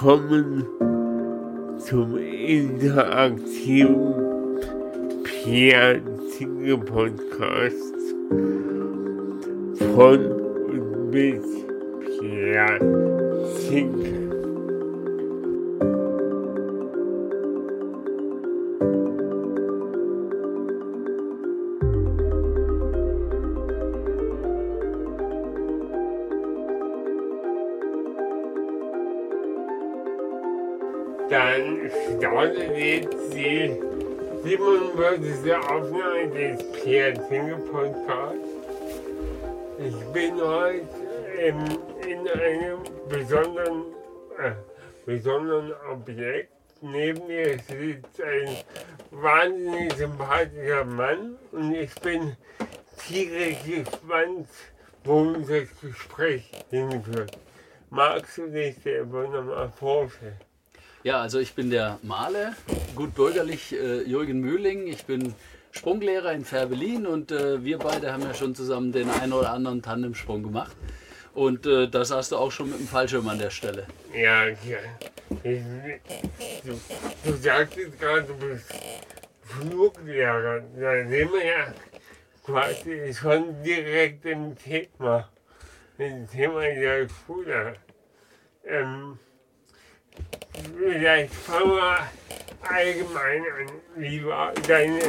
willkommen zum interaktiven Pierre Zinke Podcast von die 47. Aufnahme des Pierre Podcasts. Ich bin heute ähm, in einem besonderen, äh, besonderen Objekt. Neben mir sitzt ein wahnsinnig sympathischer Mann und ich bin tierisch gespannt, wohin das Gespräch hinführt. Magst du dich selber nochmal vorstellen? Ja, also ich bin der Maler, gut bürgerlich äh, Jürgen Mühling. Ich bin Sprunglehrer in Färbelin und äh, wir beide haben ja schon zusammen den einen oder anderen Tandemsprung gemacht. Und äh, da saßt du auch schon mit dem Fallschirm an der Stelle. Ja, ja. Ich, du, du sagtest gerade, du bist Fluglehrer. Da sind wir ja quasi schon direkt im Thema. Im Thema der Schule. Ähm, vielleicht fangen wir allgemein an. Wie war deine,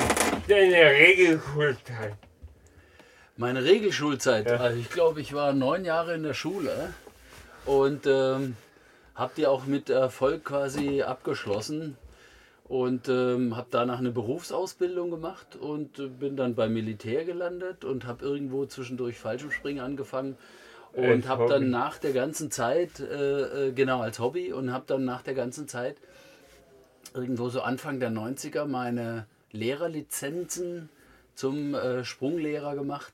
deine Regelschulzeit? Meine Regelschulzeit, Ja. also ich glaube, ich war neun Jahre in der Schule und ähm, habe die auch mit Erfolg quasi abgeschlossen und ähm, habe danach eine Berufsausbildung gemacht und bin dann beim Militär gelandet und habe irgendwo zwischendurch Fallschirmspringen angefangen und habe dann nach der ganzen Zeit, äh, äh, genau als Hobby und habe dann nach der ganzen Zeit irgendwo so Anfang der 90er meine Lehrerlizenzen zum äh, Sprunglehrer gemacht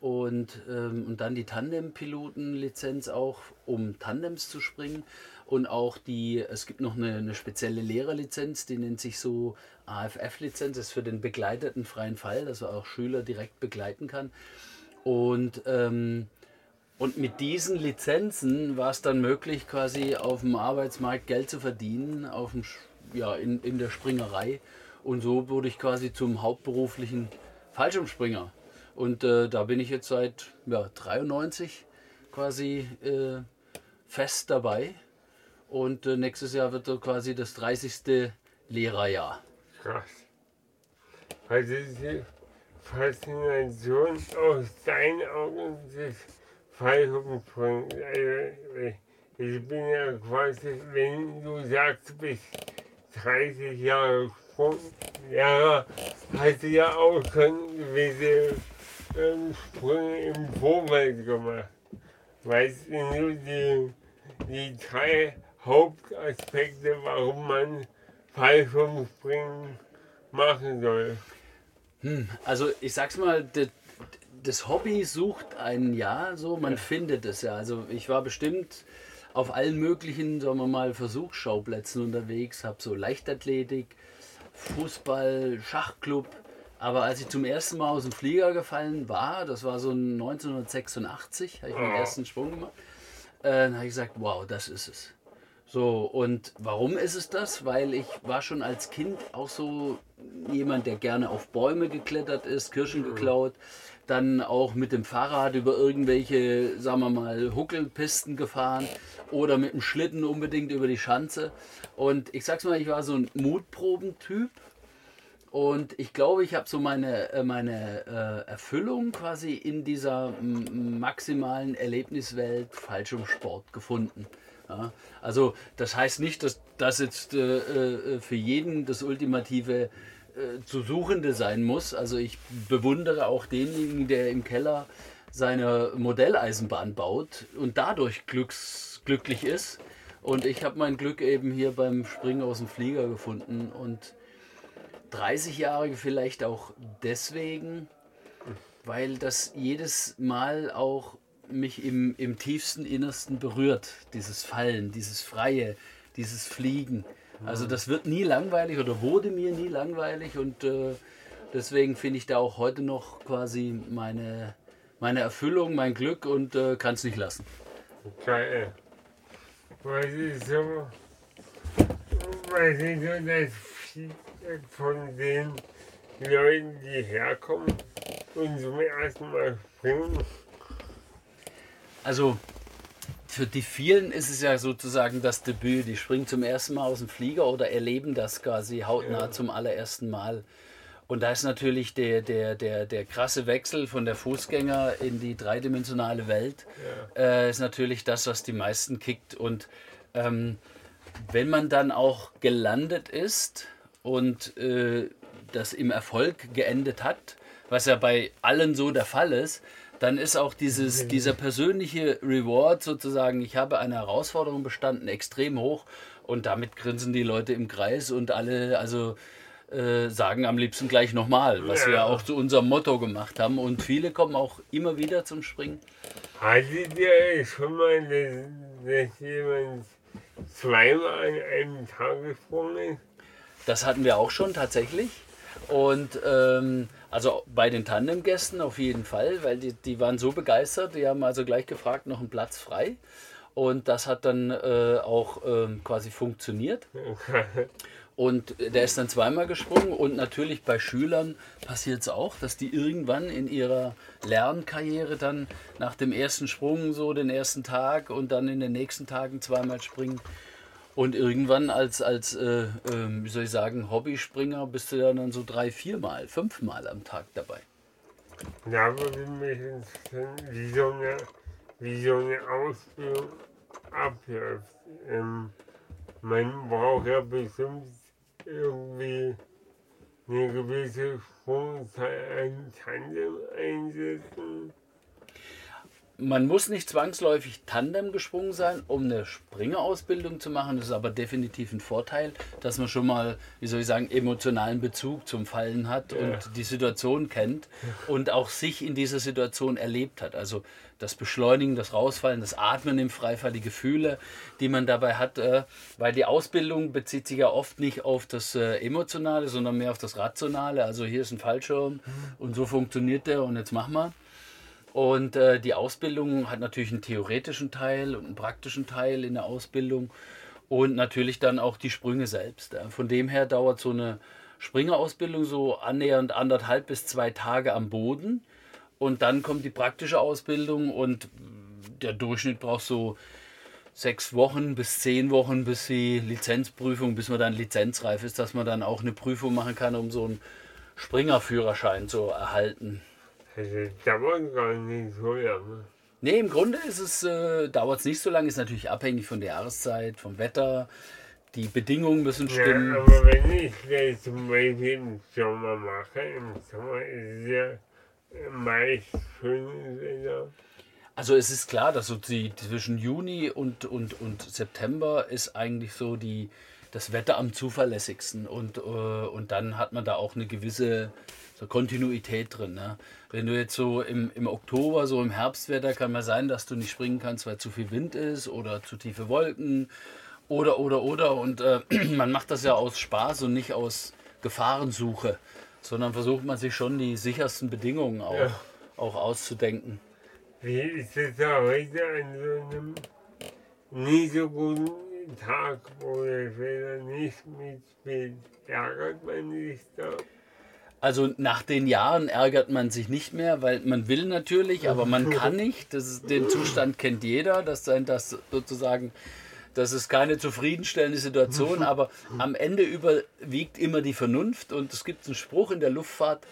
und, ähm, und dann die Tandempilotenlizenz auch, um Tandems zu springen. Und auch die, es gibt noch eine, eine spezielle Lehrerlizenz, die nennt sich so AFF-Lizenz, ist für den begleiteten freien Fall, dass er auch Schüler direkt begleiten kann. Und, ähm, und mit diesen Lizenzen war es dann möglich, quasi auf dem Arbeitsmarkt Geld zu verdienen, auf dem, ja, in, in der Springerei. Und so wurde ich quasi zum hauptberuflichen Fallschirmspringer. Und äh, da bin ich jetzt seit ja, 93 quasi äh, fest dabei. Und äh, nächstes Jahr wird quasi das 30. Lehrerjahr. Krass. Was ist die Faszination aus deinen Augen des Fallschirmsprungs? Also, ich bin ja quasi, wenn du sagst, du bist 30 Jahre Sprunglehrer, du ja auch schon gewisse ähm, Sprünge im Vorfeld gemacht. Weißt du die, die drei Hauptaspekte, warum man Fallschirmspringen machen soll? Hm, also ich sag's mal, das, Hobby sucht einen ja, so man findet es ja. Also ich war bestimmt auf allen möglichen, sagen wir mal, Versuchsschauplätzen unterwegs, habe so Leichtathletik, Fußball, Schachclub. Aber als ich zum ersten Mal aus dem Flieger gefallen war, das war so 1986, habe ich meinen Oh. ersten Sprung gemacht, äh, dann habe ich gesagt, wow, das ist es. So, und warum ist es das? Weil ich war schon als Kind auch so jemand, der gerne auf Bäume geklettert ist, Kirschen geklaut, dann auch mit dem Fahrrad über irgendwelche, sagen wir mal, Huckelpisten gefahren oder mit dem Schlitten unbedingt über die Schanze. Und ich sag's mal, ich war so ein Mutprobentyp. Und ich glaube, ich habe so meine, äh, meine äh, Erfüllung quasi in dieser maximalen Erlebniswelt Fallschirmsport gefunden. Ja, also das heißt nicht, dass das jetzt äh, äh, für jeden das ultimative äh, zu Suchende sein muss. Also ich bewundere auch denjenigen, der im Keller seine Modelleisenbahn baut und dadurch glücks, glücklich ist. Und ich habe mein Glück eben hier beim Springen aus dem Flieger gefunden und 30-Jährige vielleicht auch deswegen, weil das jedes Mal auch mich im, im tiefsten Innersten berührt, dieses Fallen, dieses Freie, dieses Fliegen. Also das wird nie langweilig oder wurde mir nie langweilig und äh, deswegen finde ich da auch heute noch quasi meine, meine Erfüllung, mein Glück und äh, kann es nicht lassen. Geil. was ist so, was ist so das Feedback von den Leuten, die herkommen und zum ersten Mal springen? Also für die vielen ist es ja sozusagen das Debüt. Die springen zum ersten Mal aus dem Flieger oder erleben das quasi hautnah Ja. zum allerersten Mal. Und da ist natürlich der, der, der, der krasse Wechsel von der Fußgänger in die dreidimensionale Welt, äh, ist natürlich das, was die meisten kickt. Und ähm, wenn man dann auch gelandet ist und äh, das im Erfolg geendet hat, was ja bei allen so der Fall ist, dann ist auch dieses, dieser persönliche Reward sozusagen, ich habe eine Herausforderung bestanden, extrem hoch und damit grinsen die Leute im Kreis und alle, also äh, sagen am liebsten gleich nochmal, was wir Ja. auch zu unserem Motto gemacht haben. Und viele kommen auch immer wieder zum Springen. Hattet ihr schon mal, dass, dass jemand zweimal an einem Tag gesprungen ist? Das hatten wir auch schon tatsächlich. Und ähm, also bei den Tandemgästen auf jeden Fall, weil die, die waren so begeistert, die haben also gleich gefragt, noch einen Platz frei. Und das hat dann äh, auch ähm, quasi funktioniert. Und der ist dann zweimal gesprungen und natürlich bei Schülern passiert es auch, dass die irgendwann in ihrer Lernkarriere dann nach dem ersten Sprung so den ersten Tag und dann in den nächsten Tagen zweimal springen. Und irgendwann als, als äh, ähm, wie soll ich sagen, Hobbyspringer bist du ja dann so drei, viermal, fünfmal am Tag dabei. Mich interessieren, wie so eine, wie so eine Ausbildung abläuft. Ähm, man braucht ja bestimmt irgendwie eine gewisse Sprungzahl an Tandem einsetzen. Man muss nicht zwangsläufig Tandem gesprungen sein, um eine Springerausbildung zu machen. Das ist aber definitiv ein Vorteil, dass man schon mal, wie soll ich sagen, emotionalen Bezug zum Fallen hat und die Situation kennt und auch sich in dieser Situation erlebt hat. Also das Beschleunigen, das Rausfallen, das Atmen im Freifall, die Gefühle, die man dabei hat, äh, weil die Ausbildung bezieht sich ja oft nicht auf das äh, Emotionale, sondern mehr auf das Rationale. Also hier ist ein Fallschirm und so funktioniert der und jetzt machen wir. Und äh, die Ausbildung hat natürlich einen theoretischen Teil und einen praktischen Teil in der Ausbildung und natürlich dann auch die Sprünge selbst. Von dem her dauert so eine Springerausbildung so annähernd anderthalb bis zwei Tage am Boden. Und dann kommt die praktische Ausbildung und der Durchschnitt braucht so sechs Wochen bis zehn Wochen, bis die Lizenzprüfung, bis man dann lizenzreif ist, dass man dann auch eine Prüfung machen kann, um so einen Springerführerschein zu erhalten. Also dauert gar nicht so lange. Nee, im Grunde ist es, äh, dauert es nicht so lange, ist natürlich abhängig von der Jahreszeit, vom Wetter. Die Bedingungen müssen Ja, stimmen. aber wenn ich das zum Beispiel im Sommer mache, im Sommer ist es ja meist schönes Wetter. Also es ist klar, dass so die zwischen Juni und, und, und September ist eigentlich so die, das Wetter am zuverlässigsten und, äh, und dann hat man da auch eine gewisse so Kontinuität drin. Ne? Wenn du jetzt so im, im Oktober, so im Herbstwetter, kann mal sein, dass du nicht springen kannst, weil zu viel Wind ist oder zu tiefe Wolken oder, oder, oder. Und äh, man macht das ja aus Spaß und nicht aus Gefahrensuche, sondern versucht man sich schon die sichersten Bedingungen auch, Ja. auch auszudenken. Wie ist es da heute an so einem nicht so guten Tag, wo das Wetter nicht mitspielt? Ärgert man sich da? Also nach den Jahren ärgert man sich nicht mehr, weil man will natürlich, aber man kann nicht. Das ist, den Zustand kennt jeder, dass sein das sozusagen, das ist keine zufriedenstellende Situation, aber am Ende überwiegt immer die Vernunft und es gibt einen Spruch in der Luftfahrt,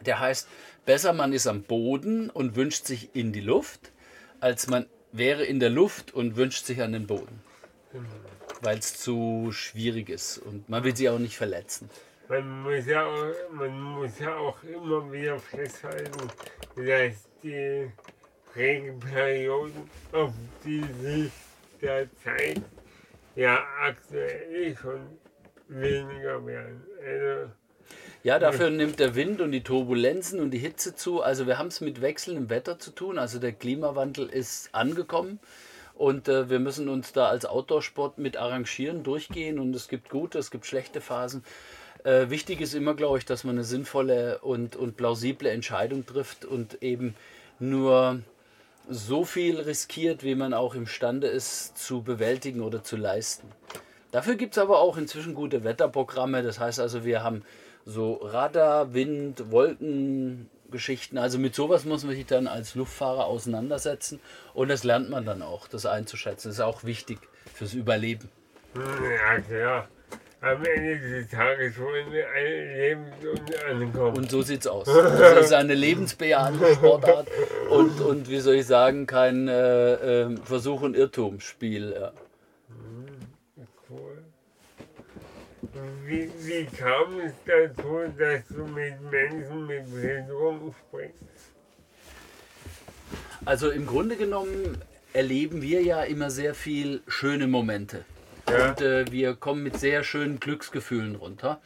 der heißt, besser man ist am Boden und wünscht sich in die Luft, als man wäre in der Luft und wünscht sich an den Boden. Weil es zu schwierig ist und man will sich auch nicht verletzen. Man muss ja auch, man muss ja auch immer wieder festhalten, dass die Regenperioden, auf die sich der Zeit ja aktuell schon weniger werden. Also, Ja, dafür nimmt der Wind und die Turbulenzen und die Hitze zu. Also wir haben es mit wechselndem Wetter zu tun. Also der Klimawandel ist angekommen und äh, wir müssen uns da als Outdoor-Sport mit arrangieren, durchgehen und es gibt gute, es gibt schlechte Phasen. Äh, wichtig ist immer, glaube ich, dass man eine sinnvolle und, und plausible Entscheidung trifft und eben nur so viel riskiert, wie man auch imstande ist zu bewältigen oder zu leisten. Dafür gibt es aber auch inzwischen gute Wetterprogramme. Das heißt also, wir haben so Radar, Wind, Wolkengeschichten. Also mit sowas muss man sich dann als Luftfahrer auseinandersetzen. Und das lernt man dann auch, das einzuschätzen. Das ist auch wichtig fürs Überleben. Ja, klar. Am Ende des Tages wollen wir alle lebend und ankommen. Und so sieht's aus. Das ist eine lebensbejahende Sportart und, und wie soll ich sagen, kein äh, äh, Versuch- und Irrtumsspiel. Ja. Cool. Wie, wie kam es dazu, dass du mit Menschen mit Behinderung sprichst? Also im Grunde genommen erleben wir ja immer sehr viel schöne Momente. Ja. Und äh, wir kommen mit sehr schönen Glücksgefühlen runter.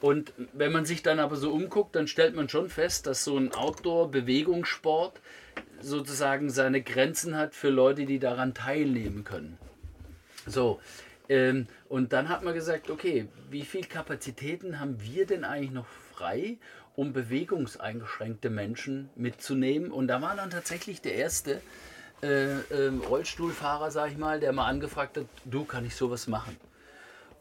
Und wenn man sich dann aber so umguckt, dann stellt man schon fest, dass so ein Outdoor-Bewegungssport sozusagen seine Grenzen hat für Leute, die daran teilnehmen können. So, ähm, und dann hat man gesagt, okay, wie viel Kapazitäten haben wir denn eigentlich noch frei, um bewegungseingeschränkte Menschen mitzunehmen? Und da war dann tatsächlich der erste äh, ähm, Rollstuhlfahrer, sag ich mal, der mal angefragt hat, du, kann ich sowas machen?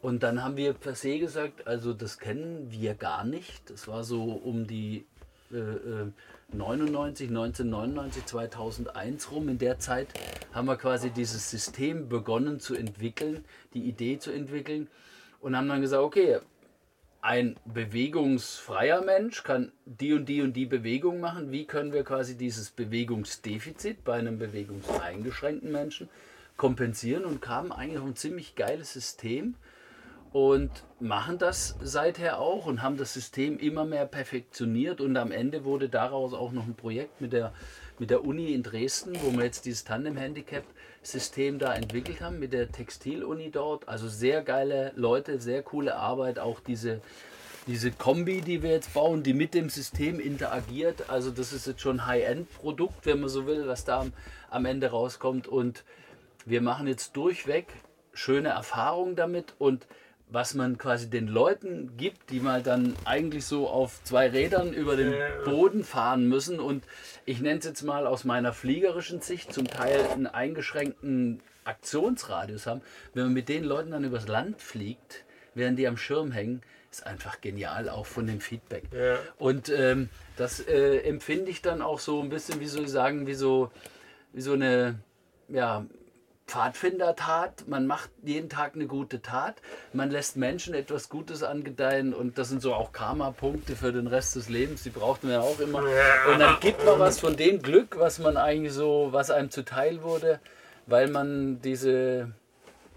Und dann haben wir per se gesagt, also das kennen wir gar nicht. Das war so um die äh, äh, 99, 1999, 2001 rum. In der Zeit haben wir quasi dieses System begonnen zu entwickeln, die Idee zu entwickeln und haben dann gesagt, okay, ein bewegungsfreier Mensch kann die und die und die Bewegung machen. Wie können wir quasi dieses Bewegungsdefizit bei einem bewegungseingeschränkten Menschen kompensieren und kamen eigentlich ein ziemlich geiles System und machen das seither auch und haben das System immer mehr perfektioniert und am Ende wurde daraus auch noch ein Projekt mit der, mit der Uni in Dresden, wo wir jetzt dieses Tandem-Handicap-System da entwickelt haben, mit der Textil-Uni dort. Also sehr geile Leute, sehr coole Arbeit, auch diese, diese Kombi, die wir jetzt bauen, die mit dem System interagiert. Also das ist jetzt schon ein High-End-Produkt, wenn man so will, was da am, am Ende rauskommt und wir machen jetzt durchweg schöne Erfahrungen damit und was man quasi den Leuten gibt, die mal dann eigentlich so auf zwei Rädern über den Boden fahren müssen und ich nenne es jetzt mal aus meiner fliegerischen Sicht zum Teil einen eingeschränkten Aktionsradius haben, wenn man mit den Leuten dann übers Land fliegt, während die am Schirm hängen, ist einfach genial, auch von dem Feedback. Ja. Und ähm, das äh, empfinde ich dann auch so ein bisschen, wie soll ich sagen, wie so, wie so eine, ja, Pfadfindertat, man macht jeden Tag eine gute Tat, man lässt Menschen etwas Gutes angedeihen und das sind so auch Karma-Punkte für den Rest des Lebens, die braucht man ja auch immer. Und dann gibt man was von dem Glück, was man eigentlich so, was einem zuteil wurde, weil man diese,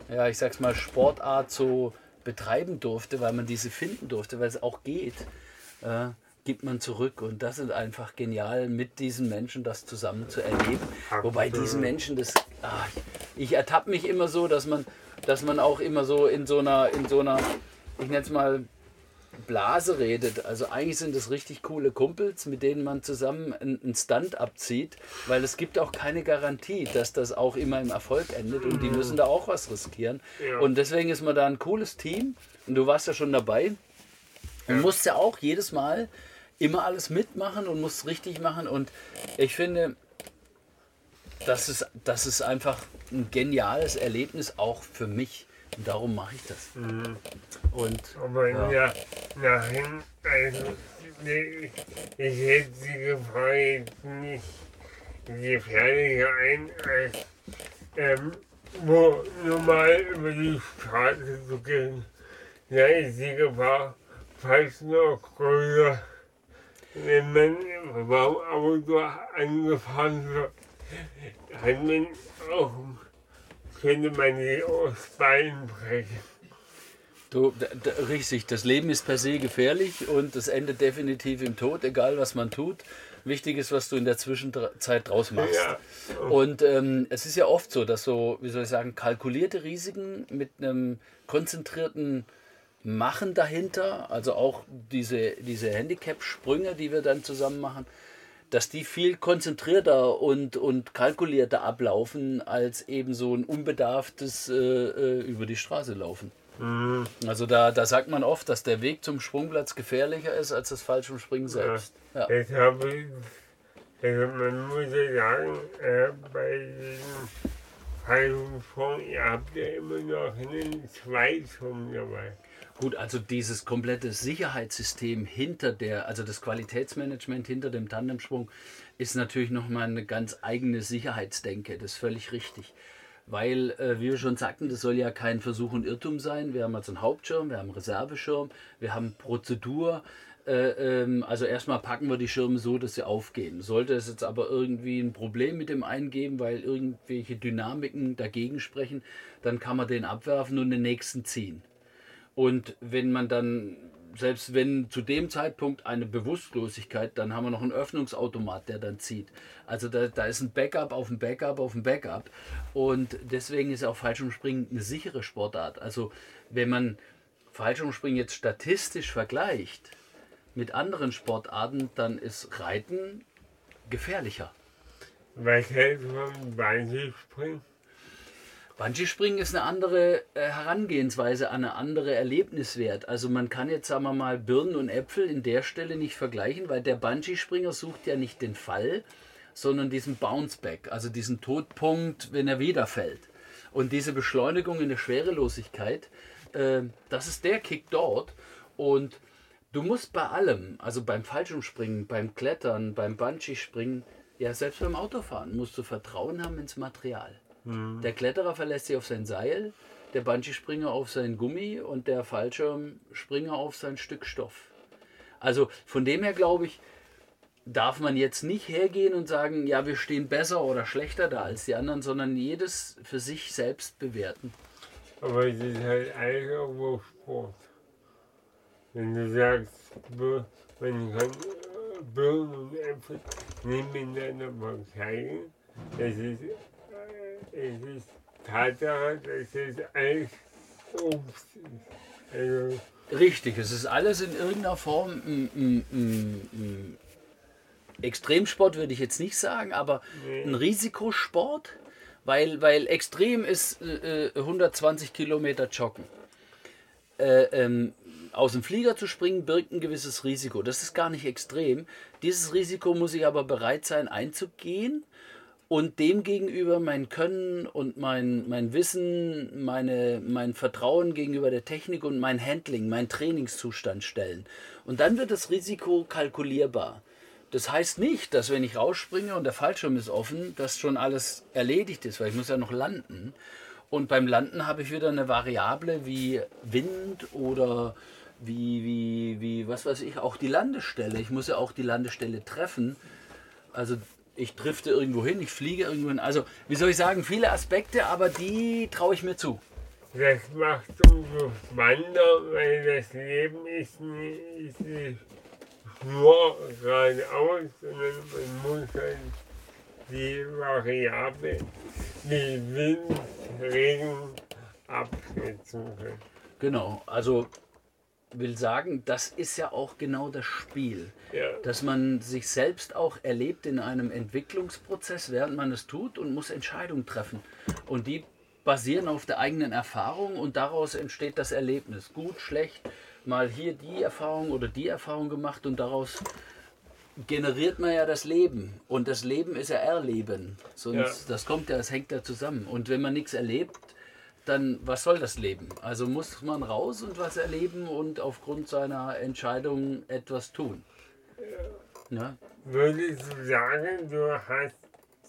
ja, ich sag's mal, Sportart so betreiben durfte, weil man diese finden durfte, weil es auch geht. Äh, gibt man zurück und das ist einfach genial, mit diesen Menschen das zusammen zu erleben. Wobei diesen Menschen das, ah, ich ertappe mich immer so, dass man, dass man auch immer so in so einer, in so einer, ich nenne es mal Blase redet. Also eigentlich sind das richtig coole Kumpels, mit denen man zusammen einen Stunt abzieht, weil es gibt auch keine Garantie, dass das auch immer im Erfolg endet und die müssen da auch was riskieren. Ja. Und deswegen ist man da ein cooles Team und du warst ja schon dabei und musst ja auch jedes Mal immer alles mitmachen und musst richtig machen und ich finde, das ist, das ist einfach ein geniales Erlebnis auch für mich und darum mache ich das. Und Aber Ja. ja. nachhin, also, ich, ich hätte die Gefahr jetzt nicht gefährlicher ein, als ähm, wo normal über die Straße zu gehen. Da ist die Gefahr fast noch größer, wenn man im Raumauto angefahren wird. Hat man auch, könnte man sich aus Beinen brechen. Du, richtig, das Leben ist per se gefährlich und es endet definitiv im Tod, egal was man tut. Wichtig ist, was du in der Zwischenzeit draus machst. Ja. Und ähm, es ist ja oft so, dass so, wie soll ich sagen, kalkulierte Risiken mit einem konzentrierten Machen dahinter, also auch diese, diese Handicap-Sprünge, die wir dann zusammen machen, dass die viel konzentrierter und, und kalkulierter ablaufen als eben so ein unbedarftes äh, äh, über die Straße laufen. Also da, da sagt man oft, dass der Weg zum Sprungplatz gefährlicher ist als das Fallschirmspringen selbst. Ja. Habe ich, Also man muss ja sagen, äh, bei diesem Fallschirmsprung, ihr habt ja immer noch einen Zweitschirm dabei. Gut, also dieses komplette Sicherheitssystem hinter der, also das Qualitätsmanagement hinter dem Tandemsprung ist natürlich nochmal eine ganz eigene Sicherheitsdenke. Das ist völlig richtig. Weil, äh, wie wir schon sagten, das soll ja kein Versuch und Irrtum sein. Wir haben also einen Hauptschirm, wir haben einen Reserveschirm, wir haben Prozedur. Äh, ähm, also erstmal packen wir die Schirme so, dass sie aufgehen. Sollte es jetzt aber irgendwie ein Problem mit dem eingeben, weil irgendwelche Dynamiken dagegen sprechen, dann kann man den abwerfen und den nächsten ziehen. Und wenn man dann, selbst wenn zu dem Zeitpunkt eine Bewusstlosigkeit, dann haben wir noch einen Öffnungsautomat, der dann zieht. Also da, da ist ein Backup auf ein Backup auf ein Backup. Und deswegen ist auch Fallschirmspringen eine sichere Sportart. Also wenn man Fallschirmspringen jetzt statistisch vergleicht mit anderen Sportarten, dann ist Reiten gefährlicher. Was hältst du vom Bungee-Springen? Bungee-Springen ist eine andere äh, Herangehensweise, eine andere Erlebniswert. Also man kann jetzt, sagen wir mal, Birnen und Äpfel in der Stelle nicht vergleichen, weil der Bungee-Springer sucht ja nicht den Fall, sondern diesen Bounceback, also diesen Todpunkt, wenn er wieder fällt. Und diese Beschleunigung in der Schwerelosigkeit, äh, das ist der Kick dort. Und du musst bei allem, also beim Fallschirmspringen, beim Klettern, beim Bungee-Springen, ja selbst beim Autofahren, musst du Vertrauen haben ins Material. Der Kletterer verlässt sich auf sein Seil, der Bungee-Springer auf sein Gummi und der Fallschirmspringer auf sein Stück Stoff. Also von dem her glaube ich, darf man jetzt nicht hergehen und sagen, ja, wir stehen besser oder schlechter da als die anderen, sondern jedes für sich selbst bewerten. Aber es ist halt alles irgendwo Sport. Wenn du sagst, man kann äh, Birnen und Äpfel nebeneinander vergleichen, es ist, äh, es ist Tatsache, dass es alles Obst ist. Also, Richtig, es ist alles in irgendeiner Form ein, ein, ein, ein Extremsport, würde ich jetzt nicht sagen, aber ein Risikosport, weil, weil extrem ist äh, äh, 120 Kilometer joggen. Äh, ähm, aus dem Flieger zu springen birgt ein gewisses Risiko. Das ist gar nicht extrem. Dieses Risiko muss ich aber bereit sein einzugehen und dem gegenüber mein Können und mein, mein Wissen, meine, mein Vertrauen gegenüber der Technik und mein Handling, mein Trainingszustand stellen. Und dann wird das Risiko kalkulierbar. Das heißt nicht, dass wenn ich rausspringe und der Fallschirm ist offen, dass schon alles erledigt ist, weil ich muss ja noch landen. Und beim Landen habe ich wieder eine Variable wie Wind oder wie, wie, wie, was weiß ich, auch die Landestelle. Ich muss ja auch die Landestelle treffen. Also ich drifte irgendwo hin, ich fliege irgendwo hin. Also, wie soll ich sagen, viele Aspekte, aber die traue ich mir zu. das macht umso spannender, weil das Leben ist nicht, ist nicht nur geradeaus, sondern man muss halt die Variable wie Wind, Regen abschätzen können. Genau, also will sagen, das ist ja auch genau das Spiel. Ja. Dass man sich selbst auch erlebt in einem Entwicklungsprozess, während man es tut und muss Entscheidungen treffen. Und die basieren auf der eigenen Erfahrung und daraus entsteht das Erlebnis. Gut, schlecht, mal hier die Erfahrung oder die Erfahrung gemacht und daraus generiert man ja das Leben. Und das Leben ist ja Erleben. Sonst, Ja. Das kommt ja, das hängt ja zusammen. Und wenn man nichts erlebt, dann was soll das Leben? Also muss man raus und was erleben und aufgrund seiner Entscheidung etwas tun. Ja, Würdest du sagen, du hast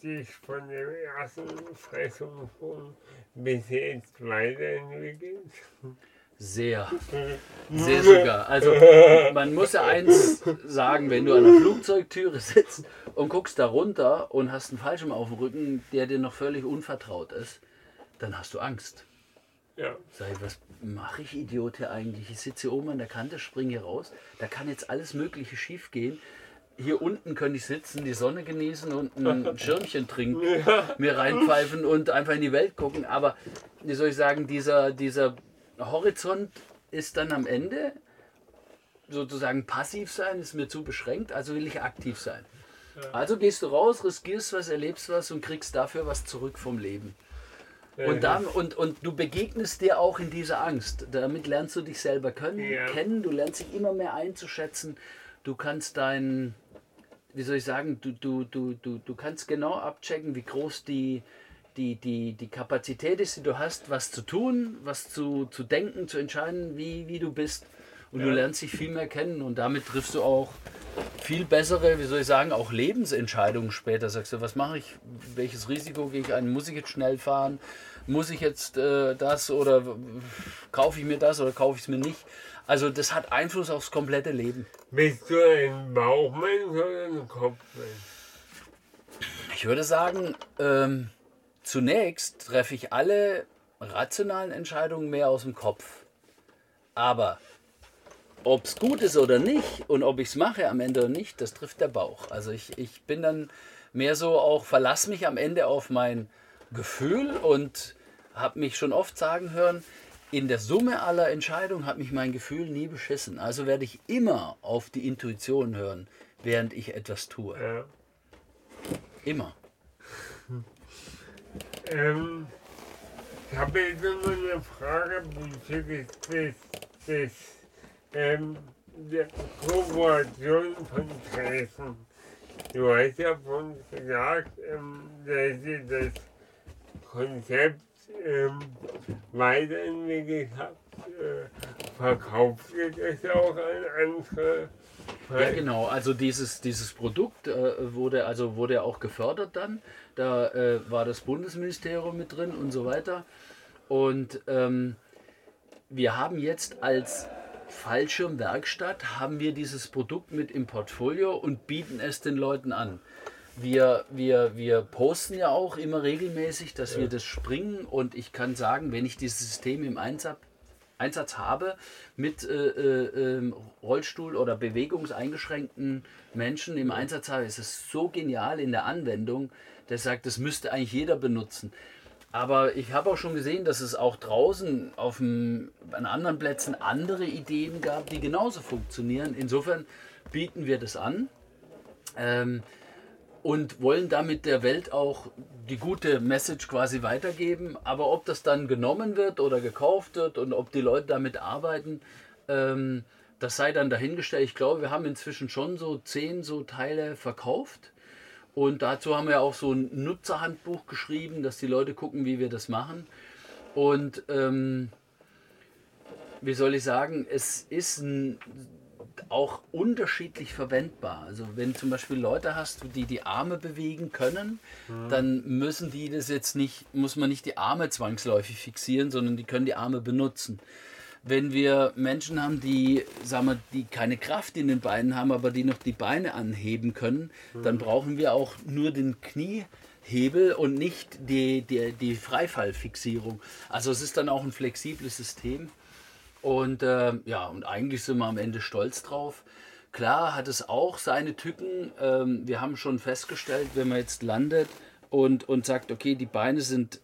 dich von dem ersten Fressungspunkt bis jetzt weiterentwickelt? sehr. Sehr sogar. Also man muss ja eins sagen, wenn du an der Flugzeugtüre sitzt und guckst da runter und hast einen Fallschirm auf dem Rücken, der dir noch völlig unvertraut ist, dann hast du Angst. Ja. Sag ich, was mache ich, Idiot, hier eigentlich? Ich sitze hier oben an der Kante, springe hier raus. Da kann jetzt alles Mögliche schief gehen. Hier unten könnte ich sitzen, die Sonne genießen und ein Schirmchen trinken, mir reinpfeifen und einfach in die Welt gucken. Aber, wie soll ich sagen, dieser, dieser Horizont ist dann am Ende sozusagen passiv sein, ist mir zu beschränkt, also will ich aktiv sein. Also gehst du raus, riskierst was, erlebst was und kriegst dafür was zurück vom Leben. Und, dann, und, und du begegnest dir auch in dieser Angst. Damit lernst du dich selber können, Ja. kennen, du lernst dich immer mehr einzuschätzen. Du kannst dein, wie soll ich sagen, du, du, du, du, du kannst genau abchecken, wie groß die, die, die, die Kapazität ist, die du hast, was zu tun, was zu, zu denken, zu entscheiden, wie, wie du bist. Und ja. du lernst dich viel mehr kennen und damit triffst du auch viel bessere, wie soll ich sagen, auch Lebensentscheidungen später. Sagst du, was mache ich, welches Risiko gehe ich ein, muss ich jetzt schnell fahren, muss ich jetzt äh, das oder kaufe ich mir das oder kaufe ich es mir nicht. Also das hat Einfluss aufs komplette Leben. Bist du ein Bauchmensch oder ein Kopfmensch? Ich würde sagen, ähm, zunächst treffe ich alle rationalen Entscheidungen mehr aus dem Kopf. Aber ob es gut ist oder nicht und ob ich es mache am Ende oder nicht, das trifft der Bauch. Also ich, ich bin dann mehr so auch, verlasse mich am Ende auf mein Gefühl und habe mich schon oft sagen hören, in der Summe aller Entscheidungen hat mich mein Gefühl nie beschissen. Also werde ich immer auf die Intuition hören, während ich etwas tue. Ja. Immer. Ähm, ich habe jetzt noch eine Frage bezüglich des, des ähm, der Kooperation von Dresden. Du hast ja von gesagt, ähm, dass sie das Konzept ähm, weiterentwickelt habt. Äh, verkauft ihr das auch an andere? Ja, genau. Also dieses, dieses Produkt äh, wurde, also wurde auch gefördert dann. Da äh, war das Bundesministerium mit drin und so weiter. Und ähm, wir haben jetzt als Fallschirmwerkstatt haben wir dieses Produkt mit im Portfolio und bieten es den Leuten an. Wir, wir, wir posten ja auch immer regelmäßig, dass ja. wir das springen und ich kann sagen, wenn ich dieses System im Einsatz, Einsatz habe mit äh, äh, ähm, Rollstuhl- oder bewegungseingeschränkten Menschen im Einsatz habe, ist es so genial in der Anwendung, der sagt, das müsste eigentlich jeder benutzen. Aber ich habe auch schon gesehen, dass es auch draußen auf dem, an anderen Plätzen andere Ideen gab, die genauso funktionieren. Insofern bieten wir das an ähm, und wollen damit der Welt auch die gute Message quasi weitergeben. Aber ob das dann genommen wird oder gekauft wird und ob die Leute damit arbeiten, ähm, das sei dann dahingestellt. Ich glaube, wir haben inzwischen schon so zehn so Teile verkauft. Und dazu haben wir auch so ein Nutzerhandbuch geschrieben, dass die Leute gucken, wie wir das machen. Und ähm, wie soll ich sagen, es ist ein, auch unterschiedlich verwendbar. Also wenn zum Beispiel Leute hast, die die Arme bewegen können, mhm. dann müssen die das jetzt nicht, muss man nicht die Arme zwangsläufig fixieren, sondern die können die Arme benutzen wenn wir Menschen haben, die, sagen wir, die keine Kraft in den Beinen haben, aber die noch die Beine anheben können, mhm. dann brauchen wir auch nur den Kniehebel und nicht die, die, die Freifallfixierung. Also es ist dann auch ein flexibles System. Und äh, ja, und eigentlich sind wir am Ende stolz drauf. Klar hat es auch seine Tücken. Ähm, wir haben schon festgestellt, wenn man jetzt landet und, und sagt, okay, die Beine sind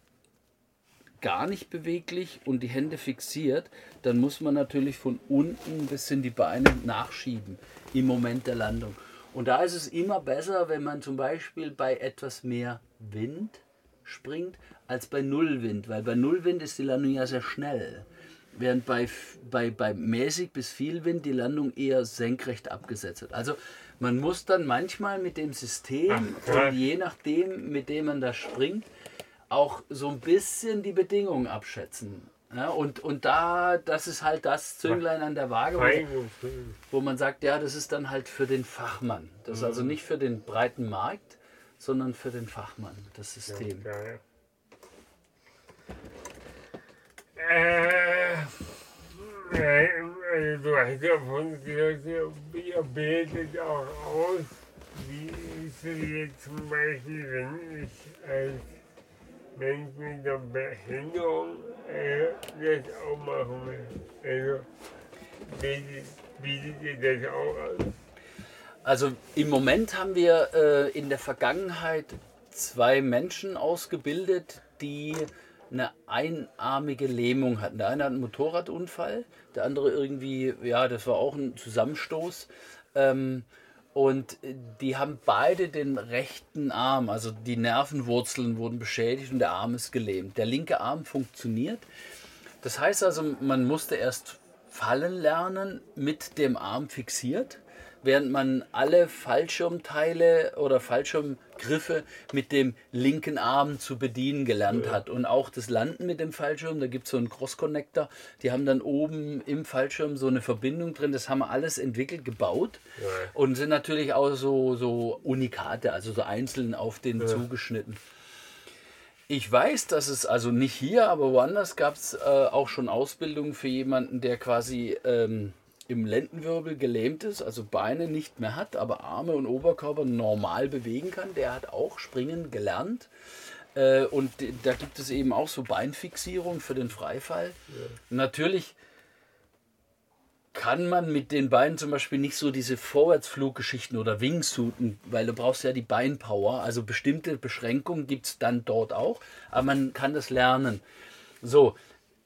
gar nicht beweglich und die Hände fixiert, dann muss man natürlich von unten bis in die Beine nachschieben im Moment der Landung. Und da ist es immer besser, wenn man zum Beispiel bei etwas mehr Wind springt, als bei Nullwind, weil bei Nullwind ist die Landung ja sehr schnell. Während bei, bei, bei mäßig bis viel Wind die Landung eher senkrecht abgesetzt wird. Also man muss dann manchmal mit dem System und je nachdem, mit dem man da springt, auch so ein bisschen die Bedingungen abschätzen. Ja, und, und da, das ist halt das Zünglein an der Waage, wo, wo man sagt, ja, das ist dann halt für den Fachmann. Das ist also mhm. nicht für den breiten Markt, sondern für den Fachmann, das System. Ja, ja, äh, äh, du hast ja von gesagt, ihr bildet auch aus, wie ist es jetzt zum Beispiel, wenn ich als Mensch mit der Behinderung äh, das auch machen will. Also bietet, bietet ihr das auch an? Also im Moment haben wir äh, in der Vergangenheit zwei Menschen ausgebildet, die eine einarmige Lähmung hatten. Der eine hat einen Motorradunfall, der andere irgendwie, ja, das war auch ein Zusammenstoß. Ähm, und die haben beide den rechten Arm, also die Nervenwurzeln wurden beschädigt und der Arm ist gelähmt. Der linke Arm funktioniert. Das heißt also, man musste erst fallen lernen mit dem Arm fixiert. Während man alle Fallschirmteile oder Fallschirmgriffe mit dem linken Arm zu bedienen gelernt hat. Und auch das Landen mit dem Fallschirm, da gibt es so einen Cross-Connector, die haben dann oben im Fallschirm so eine Verbindung drin, das haben wir alles entwickelt, gebaut Ja. und sind natürlich auch so, so Unikate, also so einzeln auf den zugeschnitten. Ich weiß, dass es also nicht hier, aber woanders gab es äh, auch schon Ausbildungen für jemanden, der quasi ähm, im Lendenwirbel gelähmt ist, also Beine nicht mehr hat, aber Arme und Oberkörper normal bewegen kann. Der hat auch Springen gelernt. Äh, und da gibt es eben auch so Beinfixierung für den Freifall. Natürlich kann man mit den Beinen zum Beispiel nicht so diese Vorwärtsfluggeschichten oder Wingsuiten, weil du brauchst ja die Beinpower. Also bestimmte Beschränkungen gibt es dann dort auch, aber man kann das lernen. So,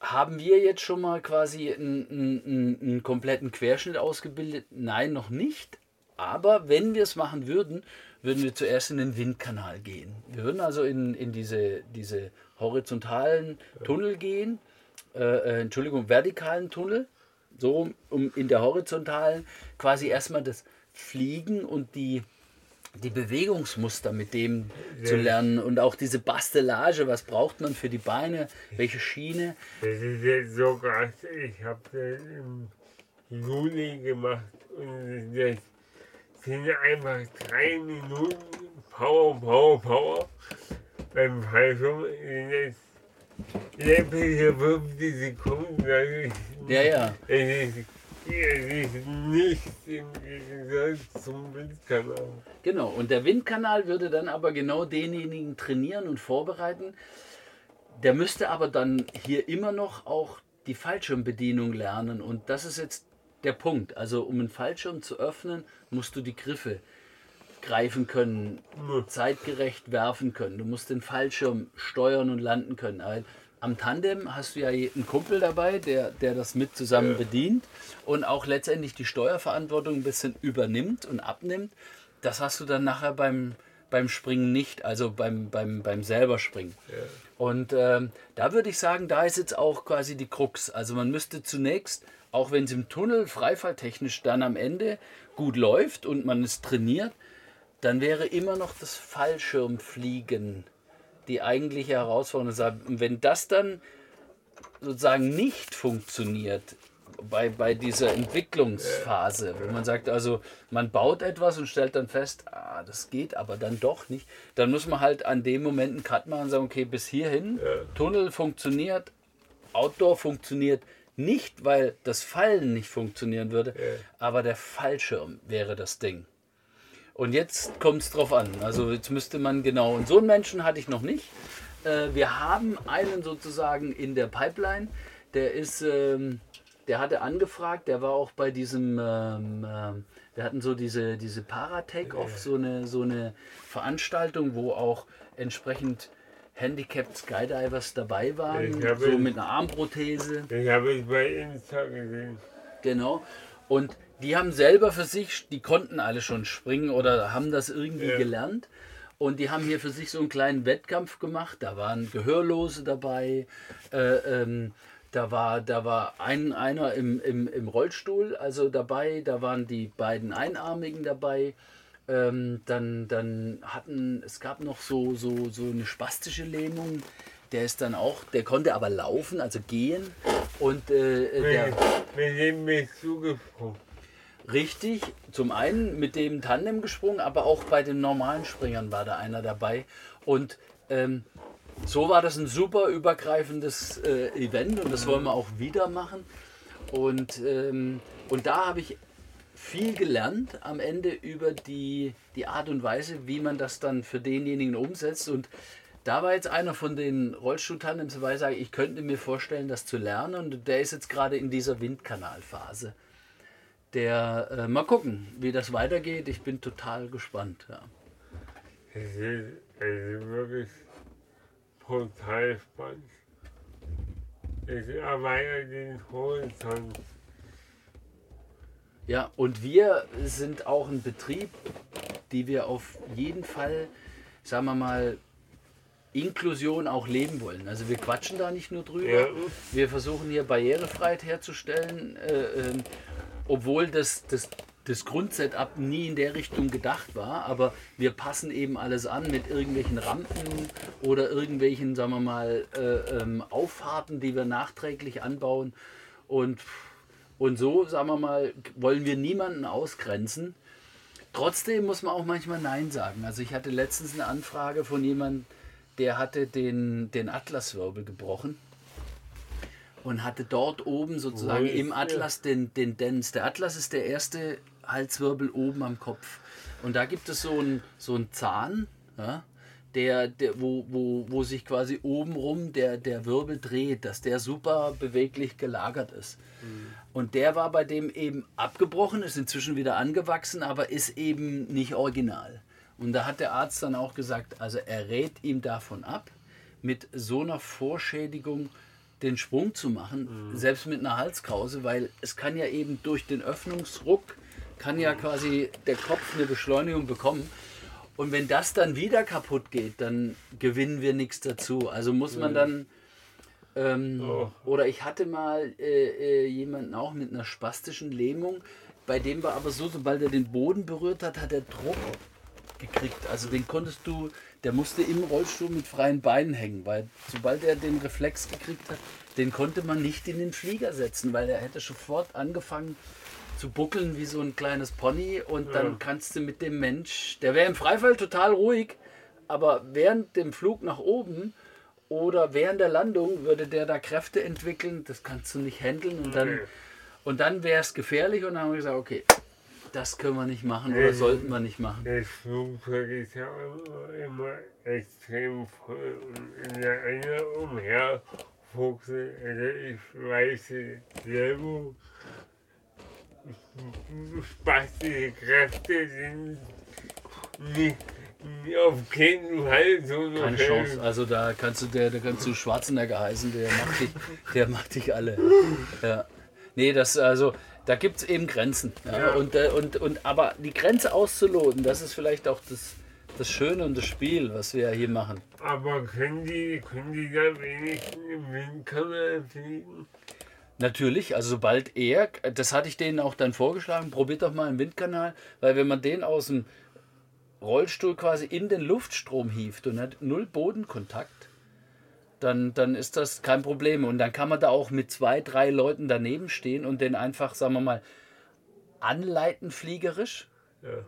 haben wir jetzt schon mal quasi einen, einen, einen kompletten Querschnitt ausgebildet? Nein, noch nicht. Aber wenn wir es machen würden, würden wir zuerst in den Windkanal gehen. Wir würden also in, in diese, diese horizontalen Tunnel gehen, äh, äh, Entschuldigung, vertikalen Tunnel, so um in der horizontalen quasi erstmal das Fliegen und die, die Bewegungsmuster mit dem zu Ja. lernen und auch diese Bastelage, was braucht man für die Beine, welche Schiene. Das ist jetzt so krass. Ich habe das im Juli gemacht und das sind einfach drei Minuten Power, Power, Power. Beim Fallschirm sind jetzt läppische 50 Sekunden. Das ist, Ja, ja. Es ist, es ist nichts im Gegensatz zum Windkanal. Genau, und der Windkanal würde dann aber genau denjenigen trainieren und vorbereiten. Der müsste aber dann hier immer noch auch die Fallschirmbedienung lernen. Und das ist jetzt der Punkt. Also um einen Fallschirm zu öffnen, musst du die Griffe greifen können, zeitgerecht werfen können. Du musst den Fallschirm steuern und landen können. Weil Am Tandem hast du ja einen Kumpel dabei, der, der das mit zusammen bedient und auch letztendlich die Steuerverantwortung ein bisschen übernimmt und abnimmt. Das hast du dann nachher beim, beim Springen nicht, also beim, beim, beim selber Springen. Und ähm, da würde ich sagen, da ist jetzt auch quasi die Krux. Also man müsste zunächst, auch wenn es im Tunnel freifalltechnisch dann am Ende gut läuft und man es trainiert, dann wäre immer noch das Fallschirmfliegen die eigentliche Herausforderung. Und wenn das dann sozusagen nicht funktioniert, bei, bei dieser Entwicklungsphase, wo man sagt, also man baut etwas und stellt dann fest, ah, das geht aber dann doch nicht, dann muss man halt an dem Moment einen Cut machen und sagen, okay, bis hierhin, Tunnel funktioniert, Outdoor funktioniert nicht, weil das Fallen nicht funktionieren würde, aber der Fallschirm wäre das Ding. Und jetzt kommt es drauf an. Also jetzt müsste man genau, und so einen Menschen hatte ich noch nicht. Äh, wir haben einen sozusagen in der Pipeline, der ist, ähm, der hatte angefragt, der war auch bei diesem, ähm, ähm, wir hatten so diese, diese Para-Take-Off, so eine, so eine Veranstaltung, wo auch entsprechend Handicapped Skydivers dabei waren, Ich so mit einer Armprothese. Das habe ich bei Insta gesehen. Genau. Und die haben selber für sich, die konnten alle schon springen oder haben das irgendwie Ja. gelernt. Und die haben hier für sich so einen kleinen Wettkampf gemacht. Da waren Gehörlose dabei. Äh, ähm, da war, da war ein, einer im, im, im Rollstuhl also dabei. Da waren die beiden Einarmigen dabei. Ähm, dann, dann hatten, es gab noch so, so, so eine spastische Lähmung. Der ist dann auch, der konnte aber laufen, also gehen. Und äh, der, Mit, dem bist du gesprungen. Richtig, zum einen mit dem Tandem gesprungen, aber auch bei den normalen Springern war da einer dabei. Und ähm, so war das ein super übergreifendes äh, Event und das wollen wir auch wieder machen. Und, ähm, und da habe ich viel gelernt am Ende über die, die Art und Weise, wie man das dann für denjenigen umsetzt. Und da war jetzt einer von den Rollstuhltandems dabei, sage ich, könnte mir vorstellen, das zu lernen. Und der ist jetzt gerade in dieser Windkanalphase der äh, mal gucken, wie das weitergeht. Ich bin total gespannt. Ja. Es ist, es ist wirklich total spannend. Es erweitert den Horizont. ja, und wir sind auch ein Betrieb, die wir auf jeden Fall, sagen wir mal, Inklusion auch leben wollen. Also wir quatschen da nicht nur drüber. Ja. Wir versuchen hier Barrierefreiheit herzustellen, äh, ähm, obwohl das, das das Grundsetup nie in der Richtung gedacht war, aber wir passen eben alles an mit irgendwelchen Rampen oder irgendwelchen, sagen wir mal, äh, ähm, Auffahrten, die wir nachträglich anbauen. Und, und so, sagen wir mal, wollen wir niemanden ausgrenzen. Trotzdem muss man auch manchmal Nein sagen. Also ich hatte letztens eine Anfrage von jemandem, der hatte den, den Atlaswirbel gebrochen und hatte dort oben sozusagen im Atlas den, den Dens. Der Atlas ist der erste Halswirbel oben am Kopf. Und da gibt es so einen so einen Zahn, ja, der, der, wo, wo, wo sich quasi obenrum der, der Wirbel dreht, dass der super beweglich gelagert ist. Mhm. Und der war bei dem eben abgebrochen, ist inzwischen wieder angewachsen, aber ist eben nicht original. Und da hat der Arzt dann auch gesagt, also er rät ihm davon ab, mit so einer Vorschädigung den Sprung zu machen, mhm. selbst mit einer Halskrause, weil es kann ja eben durch den Öffnungsruck, kann ja quasi der Kopf eine Beschleunigung bekommen. Und wenn das dann wieder kaputt geht, dann gewinnen wir nichts dazu. Also muss man mhm. dann. Ähm, oh. Oder ich hatte mal äh, äh, jemanden auch mit einer spastischen Lähmung, bei dem war aber so, sobald er den Boden berührt hat, hat er Druck gekriegt. Also den konntest du, der musste im Rollstuhl mit freien Beinen hängen, weil sobald er den Reflex gekriegt hat, den konnte man nicht in den Flieger setzen, weil er hätte sofort angefangen zu buckeln wie so ein kleines Pony und dann ja. kannst du mit dem Mensch, der wäre im Freifall total ruhig, aber während dem Flug nach oben oder während der Landung würde der da Kräfte entwickeln, das kannst du nicht handeln und dann, und dann wäre es gefährlich und dann haben wir gesagt, okay, das können wir nicht machen oder sollten wir nicht machen. Das Flugzeug ist ja immer extrem voll und in der eine umherfuchse, also ich weiß selber, spastische Kräfte sind nicht, auf keinen Fall so Keine Chance. Also da kannst du der, da kannst du Schwarzenegger heißen, der macht dich, der macht dich alle. Ja. Nee, das also da gibt es eben Grenzen. Ja? Ja. Und, äh, und, und, aber die Grenze auszuloten, das ist vielleicht auch das, das Schöne und das Spiel, was wir hier machen. Aber können die, können die da wenigstens im Windkanal fliegen? Natürlich, also sobald er, das hatte ich denen auch dann vorgeschlagen, probiert doch mal einen Windkanal, weil wenn man den aus dem Rollstuhl quasi in den Luftstrom hieft und hat null Bodenkontakt, dann, dann ist das kein Problem. Und dann kann man da auch mit zwei, drei Leuten daneben stehen und den einfach, sagen wir mal, anleiten fliegerisch. Ja.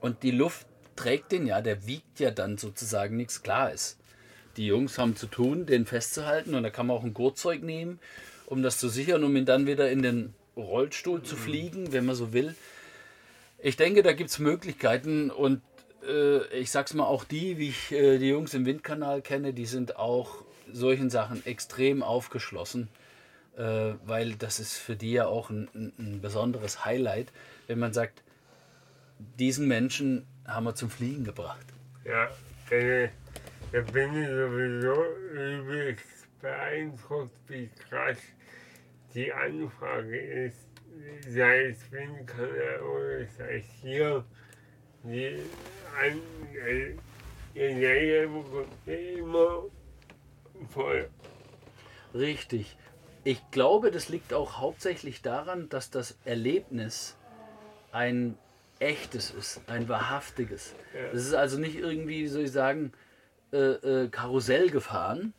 Und die Luft trägt den ja, der wiegt ja dann sozusagen nichts klar ist. Die Jungs haben zu tun, den festzuhalten und da kann man auch ein Gurtzeug nehmen, um das zu sichern, um ihn dann wieder in den Rollstuhl zu fliegen, wenn man so will. Ich denke, da gibt es Möglichkeiten und äh, ich sag's mal, auch die, wie ich äh, die Jungs im Windkanal kenne, die sind auch solchen Sachen extrem aufgeschlossen, äh, weil das ist für die ja auch ein, ein, besonderes Highlight, wenn man sagt, diesen Menschen haben wir zum Fliegen gebracht. Ja, äh, da bin ich sowieso übelst beeindruckt, wie krass die Anfrage ist, sei es Windkanal oder sei es hier, die an, äh, immer Voll. Richtig. Ich glaube, das liegt auch hauptsächlich daran, dass das Erlebnis ein echtes ist, ein wahrhaftiges. Ja. Das ist also nicht irgendwie, wie soll ich sagen, äh, äh, Karussell gefahren,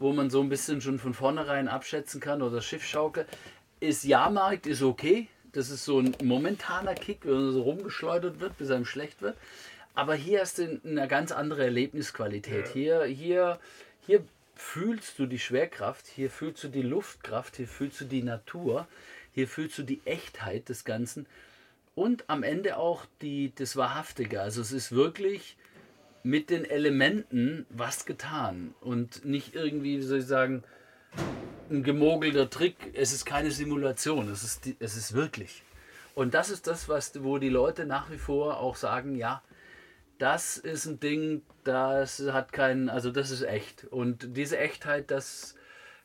wo man so ein bisschen schon von vornherein abschätzen kann oder Schiffschaukel. Ist Jahrmarkt, ist okay. Das ist so ein momentaner Kick, wenn man so rumgeschleudert wird, bis einem schlecht wird. Aber hier hast du eine ganz andere Erlebnisqualität. Ja. Hier, hier, hier fühlst du die Schwerkraft, hier fühlst du die Luftkraft, hier fühlst du die Natur, hier fühlst du die Echtheit des Ganzen und am Ende auch die, das Wahrhaftige. Also es ist wirklich mit den Elementen was getan und nicht irgendwie, wie soll ich sagen, ein gemogelter Trick. Es ist keine Simulation, es ist, es ist wirklich. Und das ist das, was, wo die Leute nach wie vor auch sagen, ja, das ist ein Ding, das hat keinen, also das ist echt. Und diese Echtheit, das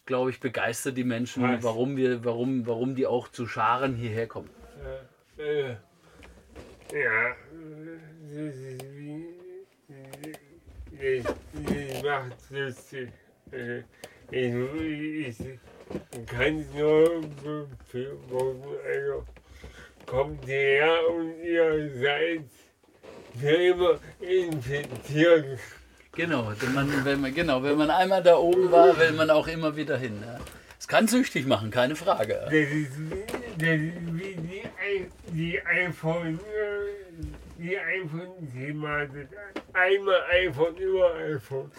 glaube ich, begeistert die Menschen, Was? warum wir, warum, warum die auch zu Scharen hierher kommen. Ja, äh, ja macht lustig. Ich, ich kann nur befürworten, kommt her und ihr seid selber infiziert. Genau, wenn man, wenn man, genau, wenn man einmal da oben war, will man auch immer wieder hin. Ja. Es kann süchtig machen, keine Frage. Das ist, das ist wie die, die iPhone, die iPhone-Thematik. Einmal iPhone, über iPhone.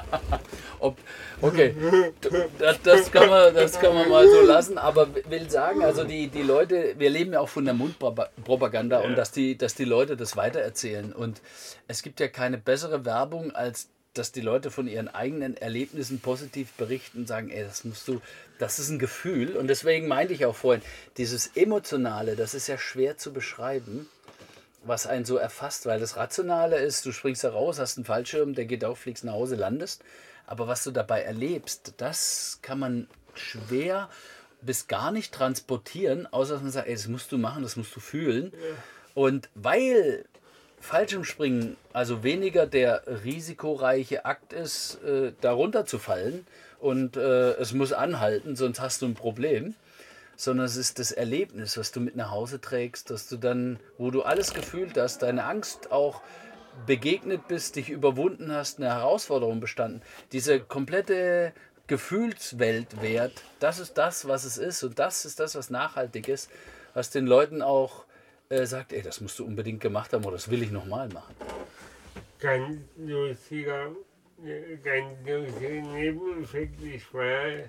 Ob, okay, das, das, kann man, das kann man mal so lassen, aber will sagen, also die, die Leute, wir leben ja auch von der Mundpropaganda und dass die, dass die Leute das weitererzählen. Und es gibt ja keine bessere Werbung, als dass die Leute von ihren eigenen Erlebnissen positiv berichten und sagen, ey, das musst du, das ist ein Gefühl. Und deswegen meinte ich auch vorhin, dieses Emotionale, das ist ja schwer zu beschreiben was einen so erfasst, weil das Rationale ist, du springst da raus, hast einen Fallschirm, der geht auf, fliegst nach Hause, landest. Aber was du dabei erlebst, das kann man schwer bis gar nicht transportieren, außer dass man sagt, ey, das musst du machen, das musst du fühlen. Und weil Fallschirmspringen also weniger der risikoreiche Akt ist, äh, darunter zu fallen und äh, es muss anhalten, sonst hast du ein Problem sondern es ist das Erlebnis, was du mit nach Hause trägst, dass du dann, wo du alles gefühlt hast, deine Angst auch begegnet bist, dich überwunden hast, eine Herausforderung bestanden. Diese komplette Gefühlswelt wert, das ist das, was es ist und das ist das, was nachhaltig ist, was den Leuten auch äh, sagt, ey, das musst du unbedingt gemacht haben oder das will ich nochmal machen. Ganz lustiger, ganz lustiger Nebeneffekt. Ich war,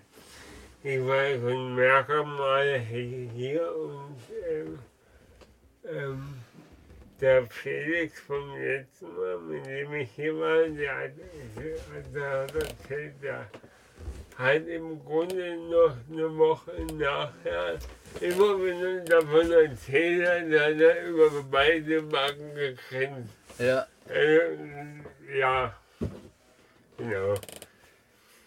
ich war schon mehrere Mal hier und ähm, ähm, der Felix vom letzten Mal, mit dem ich hier war, der hat, der hat erzählt, der hat im Grunde noch eine Woche nachher, immer wenn er davon erzählt hat, hat er über beide Backen gegrinst. Ja. Äh, ja, genau.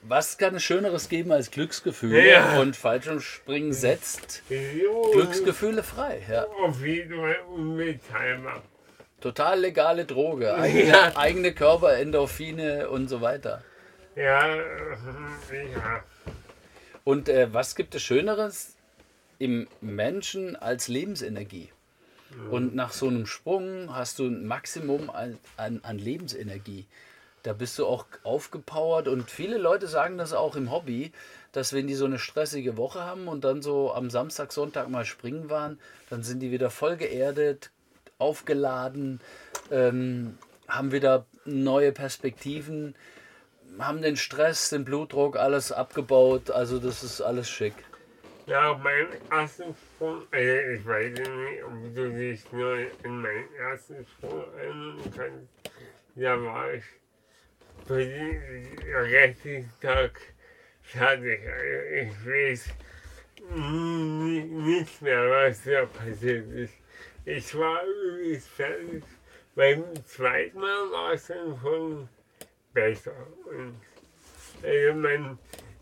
Was kann es Schöneres geben als Glücksgefühle? Ja. Und Fallschirmspringen setzt So, Glücksgefühle frei. Ja. Auf jeden Fall. Total legale Droge, eigene, Ja. eigene Körper, Endorphine und so weiter. Ja, äh, ja. Und äh, was gibt es Schöneres im Menschen als Lebensenergie? Und nach so einem Sprung hast du ein Maximum an, an, an Lebensenergie. Da bist du auch aufgepowert und viele Leute sagen das auch im Hobby, dass wenn die so eine stressige Woche haben und dann so am Samstag, Sonntag mal springen waren, dann sind die wieder voll geerdet, aufgeladen, ähm, haben wieder neue Perspektiven, haben den Stress, den Blutdruck, alles abgebaut. Also das ist alles schick. Nach meinem ersten Sprung, also ich weiß nicht, ob du dich nur in meinen ersten Sprung erinnern kannst, da war ich restlichen Tag fertig. Also ich weiß ni- nicht mehr, was da passiert ist. Ich war übrigens fertig. Beim zweiten Mal war es dann schon besser. Und also man,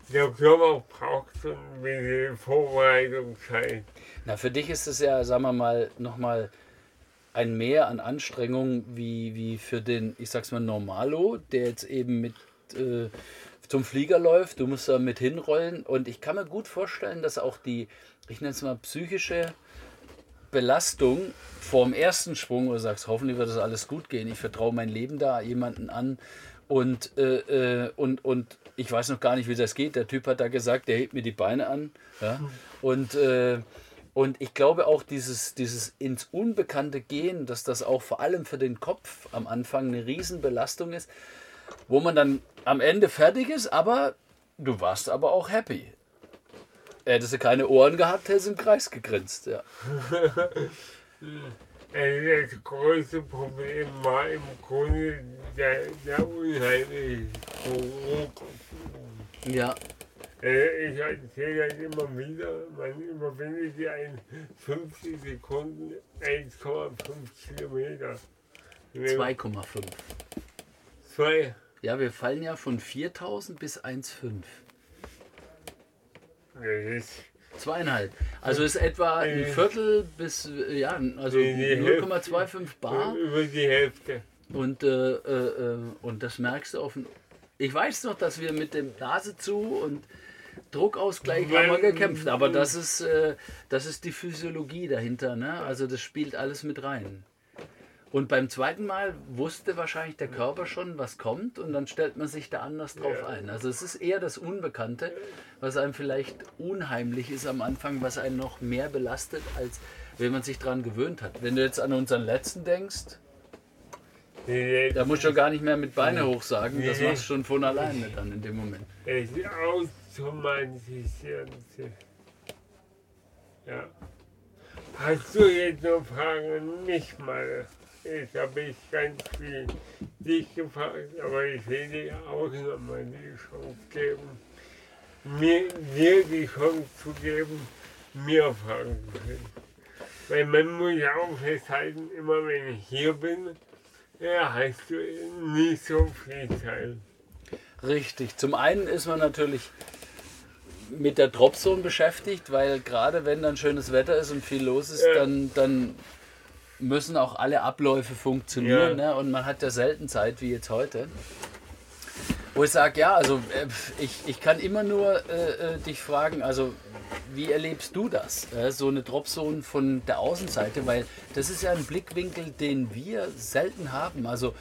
der Körper braucht so ein bisschen Vorbereitungszeit. Na, für dich ist es ja, sagen wir mal, nochmal ein Mehr an Anstrengung wie, wie für den, ich sag's mal, Normalo, der jetzt eben mit äh, zum Flieger läuft. Du musst da mit hinrollen. Und ich kann mir gut vorstellen, dass auch die, ich nenne es mal, psychische Belastung vorm ersten Sprung, wo du sagst, hoffentlich wird das alles gut gehen. Ich vertraue mein Leben da jemanden an. Und, äh, äh, und, und ich weiß noch gar nicht, wie das geht. Der Typ hat da gesagt, der hebt mir die Beine an. Ja? Und, äh, und ich glaube auch, dieses, dieses ins Unbekannte gehen, dass das auch vor allem für den Kopf am Anfang eine Riesenbelastung ist, wo man dann am Ende fertig ist, aber du warst aber auch happy. Hättest du keine Ohren gehabt, hättest du im Kreis gegrinst. Ja. Das größte Problem war im Grunde der, der unheimliche Druck. ja. Äh, Ich erzähle das immer wieder, man überwindet ja in 50 Sekunden 1,5 Kilometer. 2,5. Zwei. Ja, wir fallen ja von 4000 bis 1,5. Das ist Zweieinhalb. Also ist etwa ein Äh. Viertel bis, äh, ja, also Die- die Hälfte. 0,25 Bar. über die Hälfte. Und, äh, äh, äh, und das merkst du auf dem. Ich weiß noch, dass wir mit dem Nase zu und Druckausgleich haben wir gekämpft. Aber das ist, äh, das ist die Physiologie dahinter. Ne? Also das spielt alles mit rein. Und beim zweiten Mal wusste wahrscheinlich der Körper schon, was kommt und dann stellt man sich da anders drauf Ja. ein. Also es ist eher das Unbekannte, was einem vielleicht unheimlich ist am Anfang, was einen noch mehr belastet, als wenn man sich daran gewöhnt hat. Wenn du jetzt an unseren letzten denkst, da musst du gar nicht mehr mit Beine hoch sagen, das machst du schon von alleine dann in dem Moment. Sich. Ja. Hast du jetzt noch Fragen an mich mal? Jetzt habe ich ganz viel dich gefragt, aber ich will dir auch nochmal die Chance geben, mir, dir die Chance zu geben, mir Fragen zu stellen. Weil man muss ja auch festhalten, immer wenn ich hier bin, ja, hast du nicht so viel Zeit. Richtig. Zum einen ist man natürlich mit der Dropzone beschäftigt, weil gerade wenn dann schönes Wetter ist und viel los ist, Ja. dann, dann müssen auch alle Abläufe funktionieren. Ja. Ne? Und man hat ja selten Zeit wie jetzt heute. Wo ich sage, ja, also äh, ich, ich kann immer nur äh, äh, dich fragen, also wie erlebst du das? Äh, so eine Dropzone von der Außenseite, weil das ist ja ein Blickwinkel, den wir selten haben. Also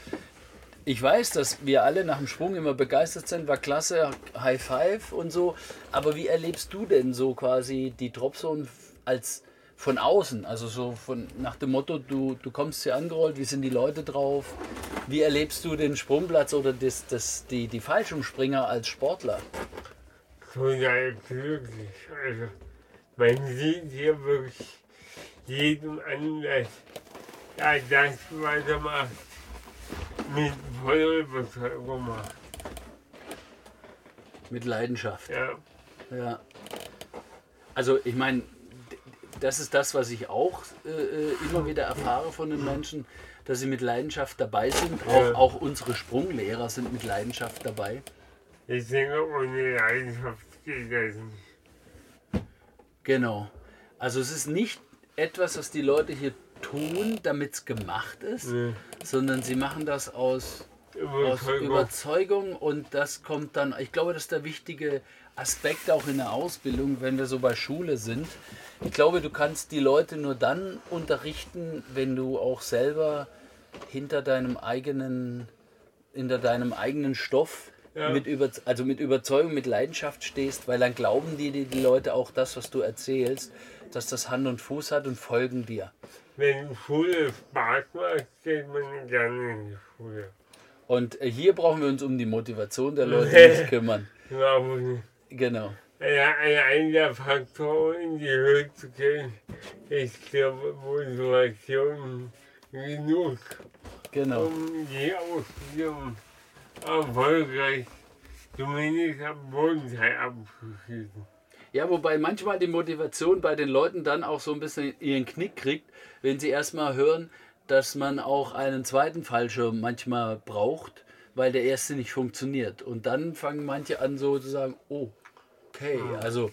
ich weiß, dass wir alle nach dem Sprung immer begeistert sind, war klasse, High Five und so. Aber wie erlebst du denn so quasi die Dropzone als von außen? Also so von nach dem Motto, du, du kommst hier angerollt, wie sind die Leute drauf? Wie erlebst du den Sprungplatz oder das, das, die, die Fallschirmspringer als Sportler? total glücklich. Also man sieht hier wirklich jedem an, dass er das, was er mit voller Überzeugung macht. Mit Leidenschaft. Ja, Ja. Also ich meine, das ist das, was ich auch äh, äh, immer wieder erfahre von den Menschen, dass sie mit Leidenschaft dabei sind. Auch, Ja. auch unsere Sprunglehrer sind mit Leidenschaft dabei. ich denke, ohne Leidenschaft geht das nicht. Genau. Also es ist nicht etwas, was die Leute hier tun, damit es gemacht ist, Nee. sondern sie machen das aus Überzeugung. Überzeugung und das kommt dann, ich glaube, das ist der wichtige Aspekt auch in der Ausbildung, wenn wir so bei Schule sind. Ich glaube, du kannst die Leute nur dann unterrichten, wenn du auch selber hinter deinem eigenen, hinter deinem eigenen Stoff Ja. mit, über, also mit Überzeugung, mit Leidenschaft stehst, weil dann glauben die, die, die Leute auch das, was du erzählst, dass das Hand und Fuß hat und folgen dir. Wenn Schule Spaß macht, geht man gerne in die Schule. Und hier brauchen wir uns um die Motivation der Leute nicht kümmern. Nicht. Genau. Ja, ein der Faktoren in die Höhe zu gehen, ist glaube Motivation genug, Genau. um die Ausbildung erfolgreich zumindest am Bodenteil abzuschließen. Ja, wobei manchmal die Motivation bei den Leuten dann auch so ein bisschen ihren Knick kriegt, wenn sie erstmal hören, dass man auch einen zweiten Fallschirm manchmal braucht, weil der erste nicht funktioniert. Und dann fangen manche an so zu sagen, oh, okay, also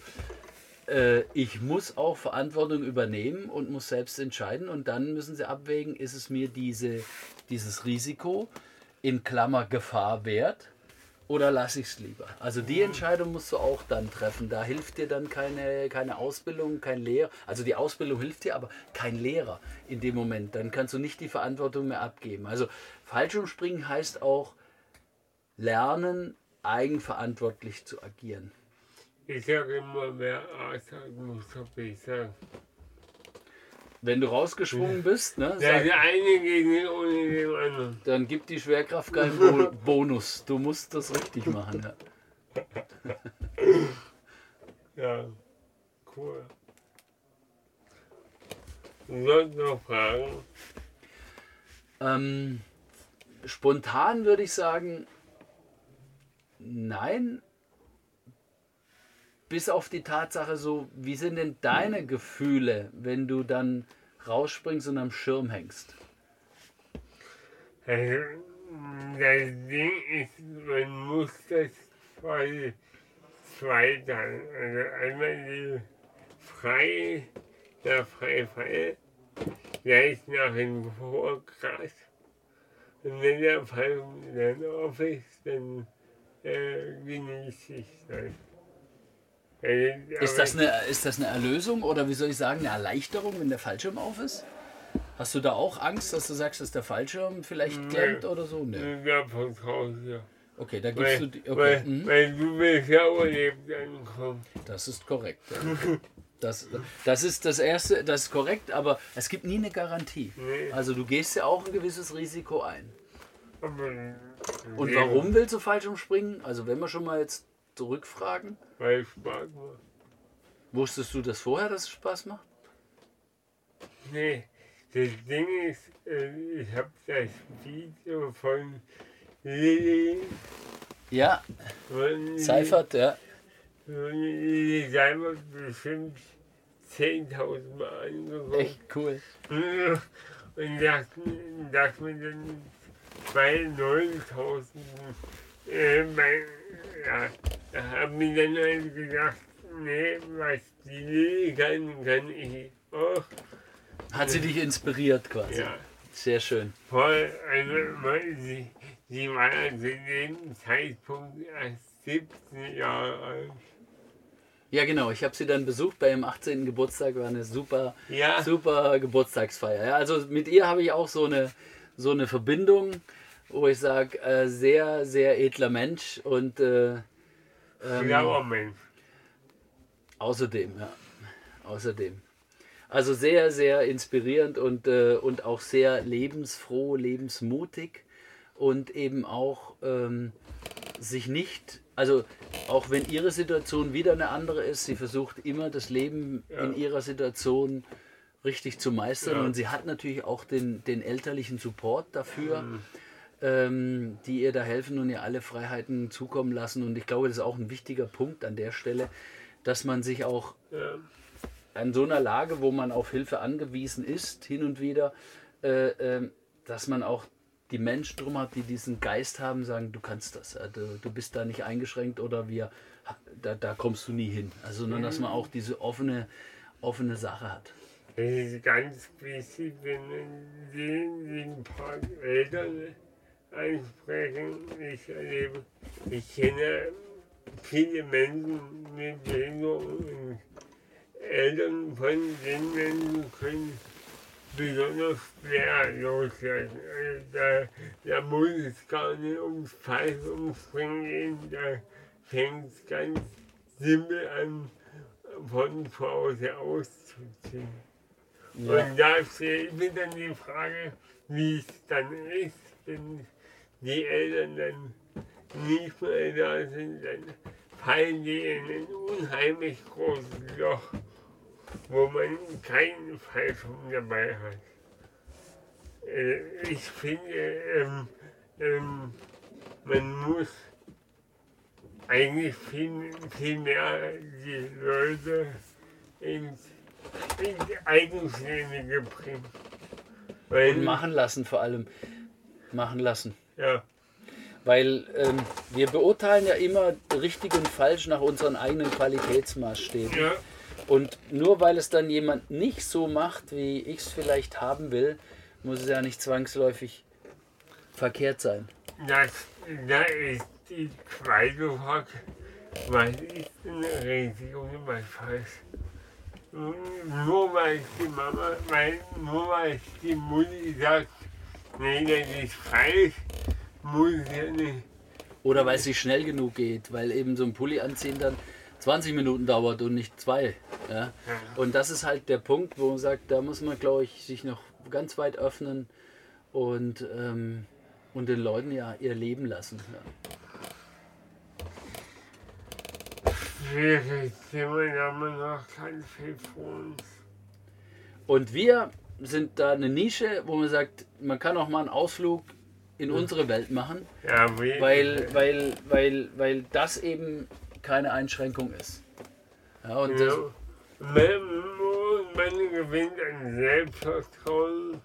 äh, ich muss auch Verantwortung übernehmen und muss selbst entscheiden. Und dann müssen sie abwägen, ist es mir diese, dieses Risiko in Klammer Gefahr wert oder lasse ich es lieber? Also die Entscheidung musst du auch dann treffen. Da hilft dir dann keine, keine Ausbildung, kein Lehrer. Also die Ausbildung hilft dir, aber kein Lehrer in dem Moment. Dann kannst du nicht die Verantwortung mehr abgeben. Also Fallschirmspringen heißt auch lernen, eigenverantwortlich zu agieren. Ich sage immer, wer A sagt, muss doch B sagen. Wenn du rausgesprungen bist, ne, Der sag, eine geht nicht ohne den anderen. dann gibt die Schwerkraft keinen Bo Bonus. Du musst das richtig machen. Ja. Ja, cool. Sonst noch Fragen? Ähm, spontan würde ich sagen, nein. Bis auf die Tatsache so, wie sind denn deine Gefühle, wenn du dann rausspringst und am Schirm hängst? Also, das Ding ist, man muss das quasi zweiteilen. Also einmal die frei, der Freifall, der ist nach dem vor krass. Und wenn der Fall dann auf ist, dann äh, genieße ich das. Äh, Ist das, eine, ist das eine Erlösung oder wie soll ich sagen, eine Erleichterung, wenn der Fallschirm auf ist? Hast du da auch Angst, dass du sagst, dass der Fallschirm vielleicht klemmt oder so? Nee. davon raus, ja. Okay, da gibst Weil, du die. weil, Okay, mhm. weil du willst ja überlebt ankommen. das ist korrekt. Ja. Das, das ist das Erste, das ist korrekt, aber es gibt nie eine Garantie. Nee. Also du gehst ja auch ein gewisses Risiko ein. Und warum willst du Fallschirm springen? Also wenn wir schon mal jetzt zurückfragen, Weil es Spaß macht. wusstest du das vorher, dass es Spaß macht? Nee, das Ding ist, äh, ich habe das Video von Lilly Ja, von Seifert, ja. von Lilly Seifert bestimmt 10.000 Mal angeguckt. Echt cool. Und dachte, dachte mir dann bei 9000, äh, ja, da haben wir dann halt gedacht, nee, was die Lilly kann, kann ich auch. Hat sie dich inspiriert quasi. Ja, Sehr schön. voll, also, sie, sie war ja zu dem Zeitpunkt erst 17 Jahre alt. Ja, genau. Ich habe sie dann besucht bei ihrem 18. Geburtstag. War eine super, Ja, super Geburtstagsfeier. Ja, also mit ihr habe ich auch so eine, so eine Verbindung, wo ich sage, äh, sehr, sehr edler Mensch und äh, ähm, Mensch. außerdem, ja. Außerdem. Also sehr, sehr inspirierend und, äh, und auch sehr lebensfroh, lebensmutig und eben auch ähm, sich nicht, also auch wenn ihre Situation wieder eine andere ist, sie versucht immer das Leben Ja. in ihrer Situation richtig zu meistern Ja. und sie hat natürlich auch den, den elterlichen Support dafür, ähm, die ihr da helfen und ihr alle Freiheiten zukommen lassen und ich glaube, das ist auch ein wichtiger Punkt an der Stelle, dass man sich auch Ja. an so einer Lage, wo man auf Hilfe angewiesen ist, hin und wieder, äh, ähm, dass man auch die Menschen drum hat, die diesen Geist haben, sagen, du kannst das, äh, du, du bist da nicht eingeschränkt oder wir, da, da kommst du nie hin. Also nur, dass man auch diese offene, offene Sache hat. Das ist ganz wichtig, wenn man den, den Part Eltern ansprechen. Ich erlebe, ich kenne viele Menschen mit Behinderung und Eltern von den Menschen können besonders schwer loslassen. Also da, da muss es gar nicht ums Fallschirmspringen gehen, da fängt es ganz simpel an, von zu Hause auszuziehen. Und da mir dann die Frage, wie es dann ist, wenn die Eltern dann nicht mehr da sind, dann fallen die in ein unheimlich großes Loch, wo man keinen Fallschirm dabei hat. Äh, Ich finde, ähm, ähm, man muss eigentlich viel, viel mehr die Leute ins, ins Eigenständige bringen. Weil, Und machen lassen vor allem. Machen lassen. Ja, Weil ähm, wir beurteilen ja immer richtig und falsch nach unseren eigenen Qualitätsmaßstäben. ja, Und nur weil es dann jemand nicht so macht, wie ich es vielleicht haben will, muss es ja nicht zwangsläufig verkehrt sein. das, da ist die zweite Frage, was ist denn richtig und was falsch? Nur weil die Mama, weil, nur weil die Mutti sagt, nee, das ist falsch, muss ja nicht. Oder weil es nicht schnell genug geht, weil eben so ein Pulli anziehen dann 20 Minuten dauert und nicht zwei. Ja? Und das ist halt der Punkt, wo man sagt, da muss man, glaube ich, sich noch ganz weit öffnen und, ähm, und den Leuten ja ihr Leben lassen. Ja. Und wir sind da eine Nische, wo man sagt, man kann auch mal einen Ausflug in unsere Welt machen, Ja, weil, weil, weil, weil das eben keine Einschränkung ist. Ja, und das, ja, man, man gewinnt an Selbstvertrauen,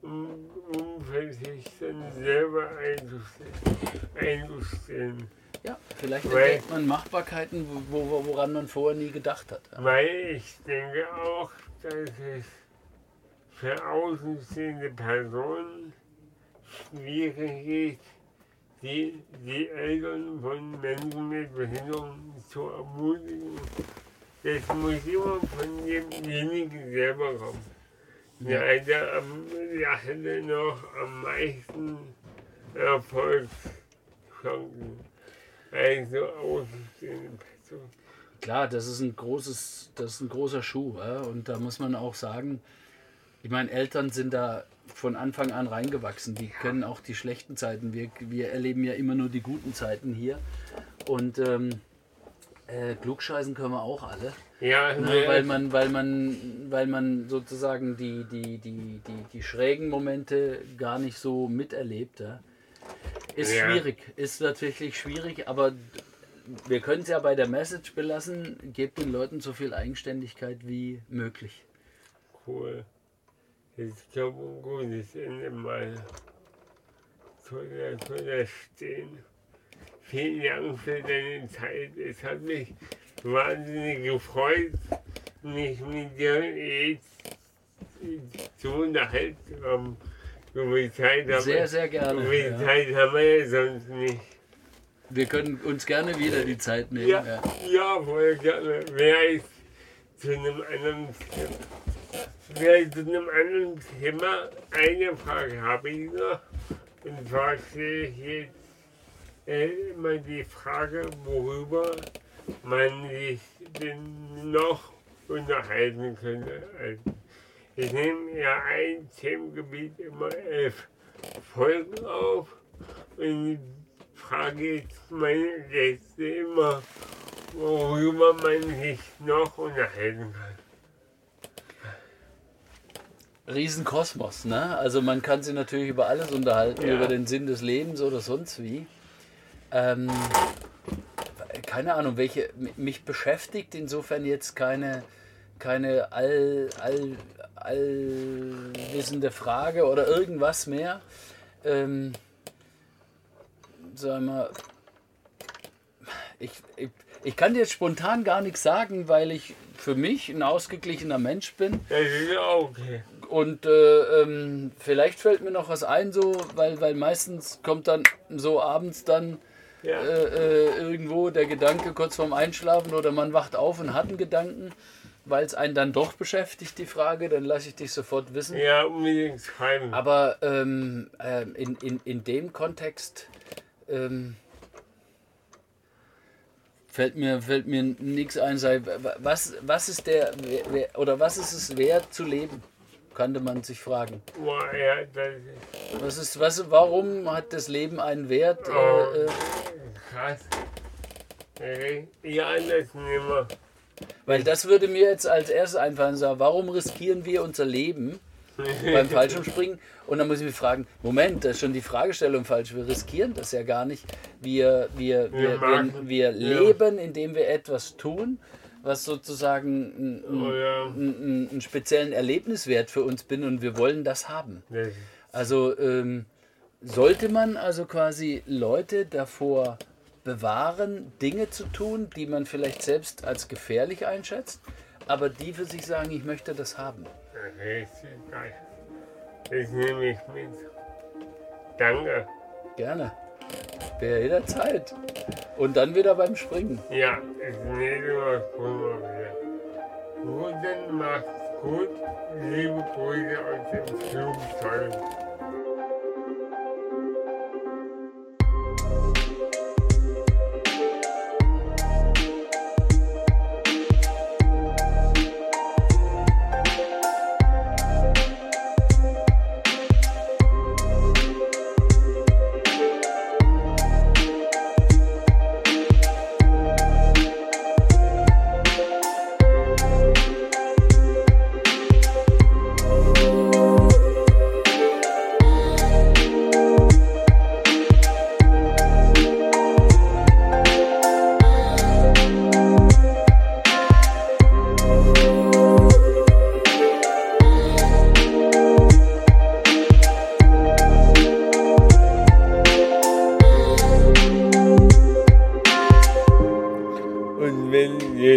um, um sich dann selber einzustehen. ja vielleicht entdeckt man Machbarkeiten, wo, wo, woran man vorher nie gedacht hat. Weil ich denke auch, dass es für außenstehende Personen schwierig ist, die, die Eltern von Menschen mit Behinderung zu ermutigen. Das muss immer von demjenigen selber kommen. Ja. Der, der, am, der noch am meisten Erfolgschancen. Also außenstehende Person. Klar, das ist ein großes, das ist ein großer Schuh. Ja? Und da muss man auch sagen, ich meine, Eltern sind da von Anfang an reingewachsen. Die können auch die schlechten Zeiten. Wir, wir erleben ja immer nur die guten Zeiten hier. Und ähm, äh, klugscheißen können wir auch alle. Ja, ne, weil man, weil man, weil man sozusagen die, die, die, die, die schrägen Momente gar nicht so miterlebt. Ja. Ist Ja. schwierig, ist tatsächlich schwierig, aber wir können es ja bei der Message belassen, gebt den Leuten so viel Eigenständigkeit wie möglich. cool. Ich glaube, ein gutes Ende mal. Soll er stehen. Vielen Dank für deine Zeit. Es hat mich wahnsinnig gefreut, mich mit dir jetzt zu unterhalten. Um, so viel Zeit haben Sehr, wir, sehr gerne. viel Ja. Zeit haben wir ja sonst nicht. Wir können uns gerne wieder die Zeit nehmen. Ja, Ja. ja, voll gerne. Wäre ich zu einem anderen Thema, ich zu einem anderen Thema, eine Frage habe ich noch. Und zwar sehe ich jetzt äh, immer die Frage, worüber man sich denn noch unterhalten könnte. Also, ich nehme ja ein Themengebiet immer elf Folgen auf und frage jetzt meine Gäste immer, worüber man sich noch unterhalten kann. Riesenkosmos, ne? Also man kann sich natürlich über alles unterhalten, Ja. über den Sinn des Lebens oder sonst wie. Ähm, keine Ahnung, welche mich beschäftigt insofern jetzt keine, keine all, all, allwissende Frage oder irgendwas mehr. Ähm, sag mal, ich, ich, ich kann dir jetzt spontan gar nichts sagen, weil ich für mich ein ausgeglichener Mensch bin. Ja okay. Und äh, ähm, vielleicht fällt mir noch was ein, so, weil, weil meistens kommt dann so abends dann Ja, äh, äh, irgendwo der Gedanke kurz vorm Einschlafen oder man wacht auf und hat einen Gedanken, weil es einen dann doch beschäftigt, die Frage, dann lasse ich dich sofort wissen. ja unbedingt schreiben. Aber ähm, ähm, in, in, in dem Kontext ähm, fällt mir, fällt mir nichts ein. Sei, was, was ist der oder was ist es wert zu leben? Könnte man sich fragen. Das Was ist, was, warum hat das Leben einen Wert? Oh. Äh, äh, krass. Ja, das nehmen wir. weil das würde mir jetzt als erstes einfallen, sagen, warum riskieren wir unser Leben beim Fallschirmspringen? Und dann muss ich mich fragen, Moment, da ist schon die Fragestellung falsch. Wir riskieren das ja gar nicht. Wir, wir, wir, wir, wir leben, indem wir etwas tun, was sozusagen einen, Oh ja, einen, einen speziellen Erlebniswert für uns bin und wir wollen das haben. ist Also ähm, sollte man also quasi Leute davor bewahren, Dinge zu tun, die man vielleicht selbst als gefährlich einschätzt, aber die für sich sagen, ich möchte das haben. Das nehme ich mit. Danke. Gerne. Wäre jederzeit. Und dann wieder beim Springen. Ja, Mal kommen wir wieder. Gut, dann macht's gut. Liebe Grüße aus dem Flugzeug.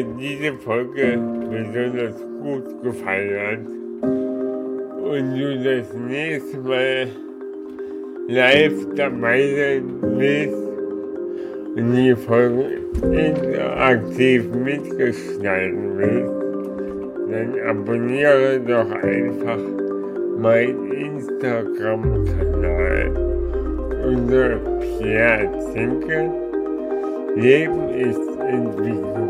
Wenn diese Folge besonders gut gefallen hat und du das nächste Mal live dabei sein willst und die Folgen interaktiv mitgestalten willst, dann abonniere doch einfach meinen Instagram-Kanal unter Pierre Zinke. Leben ist Entwicklung.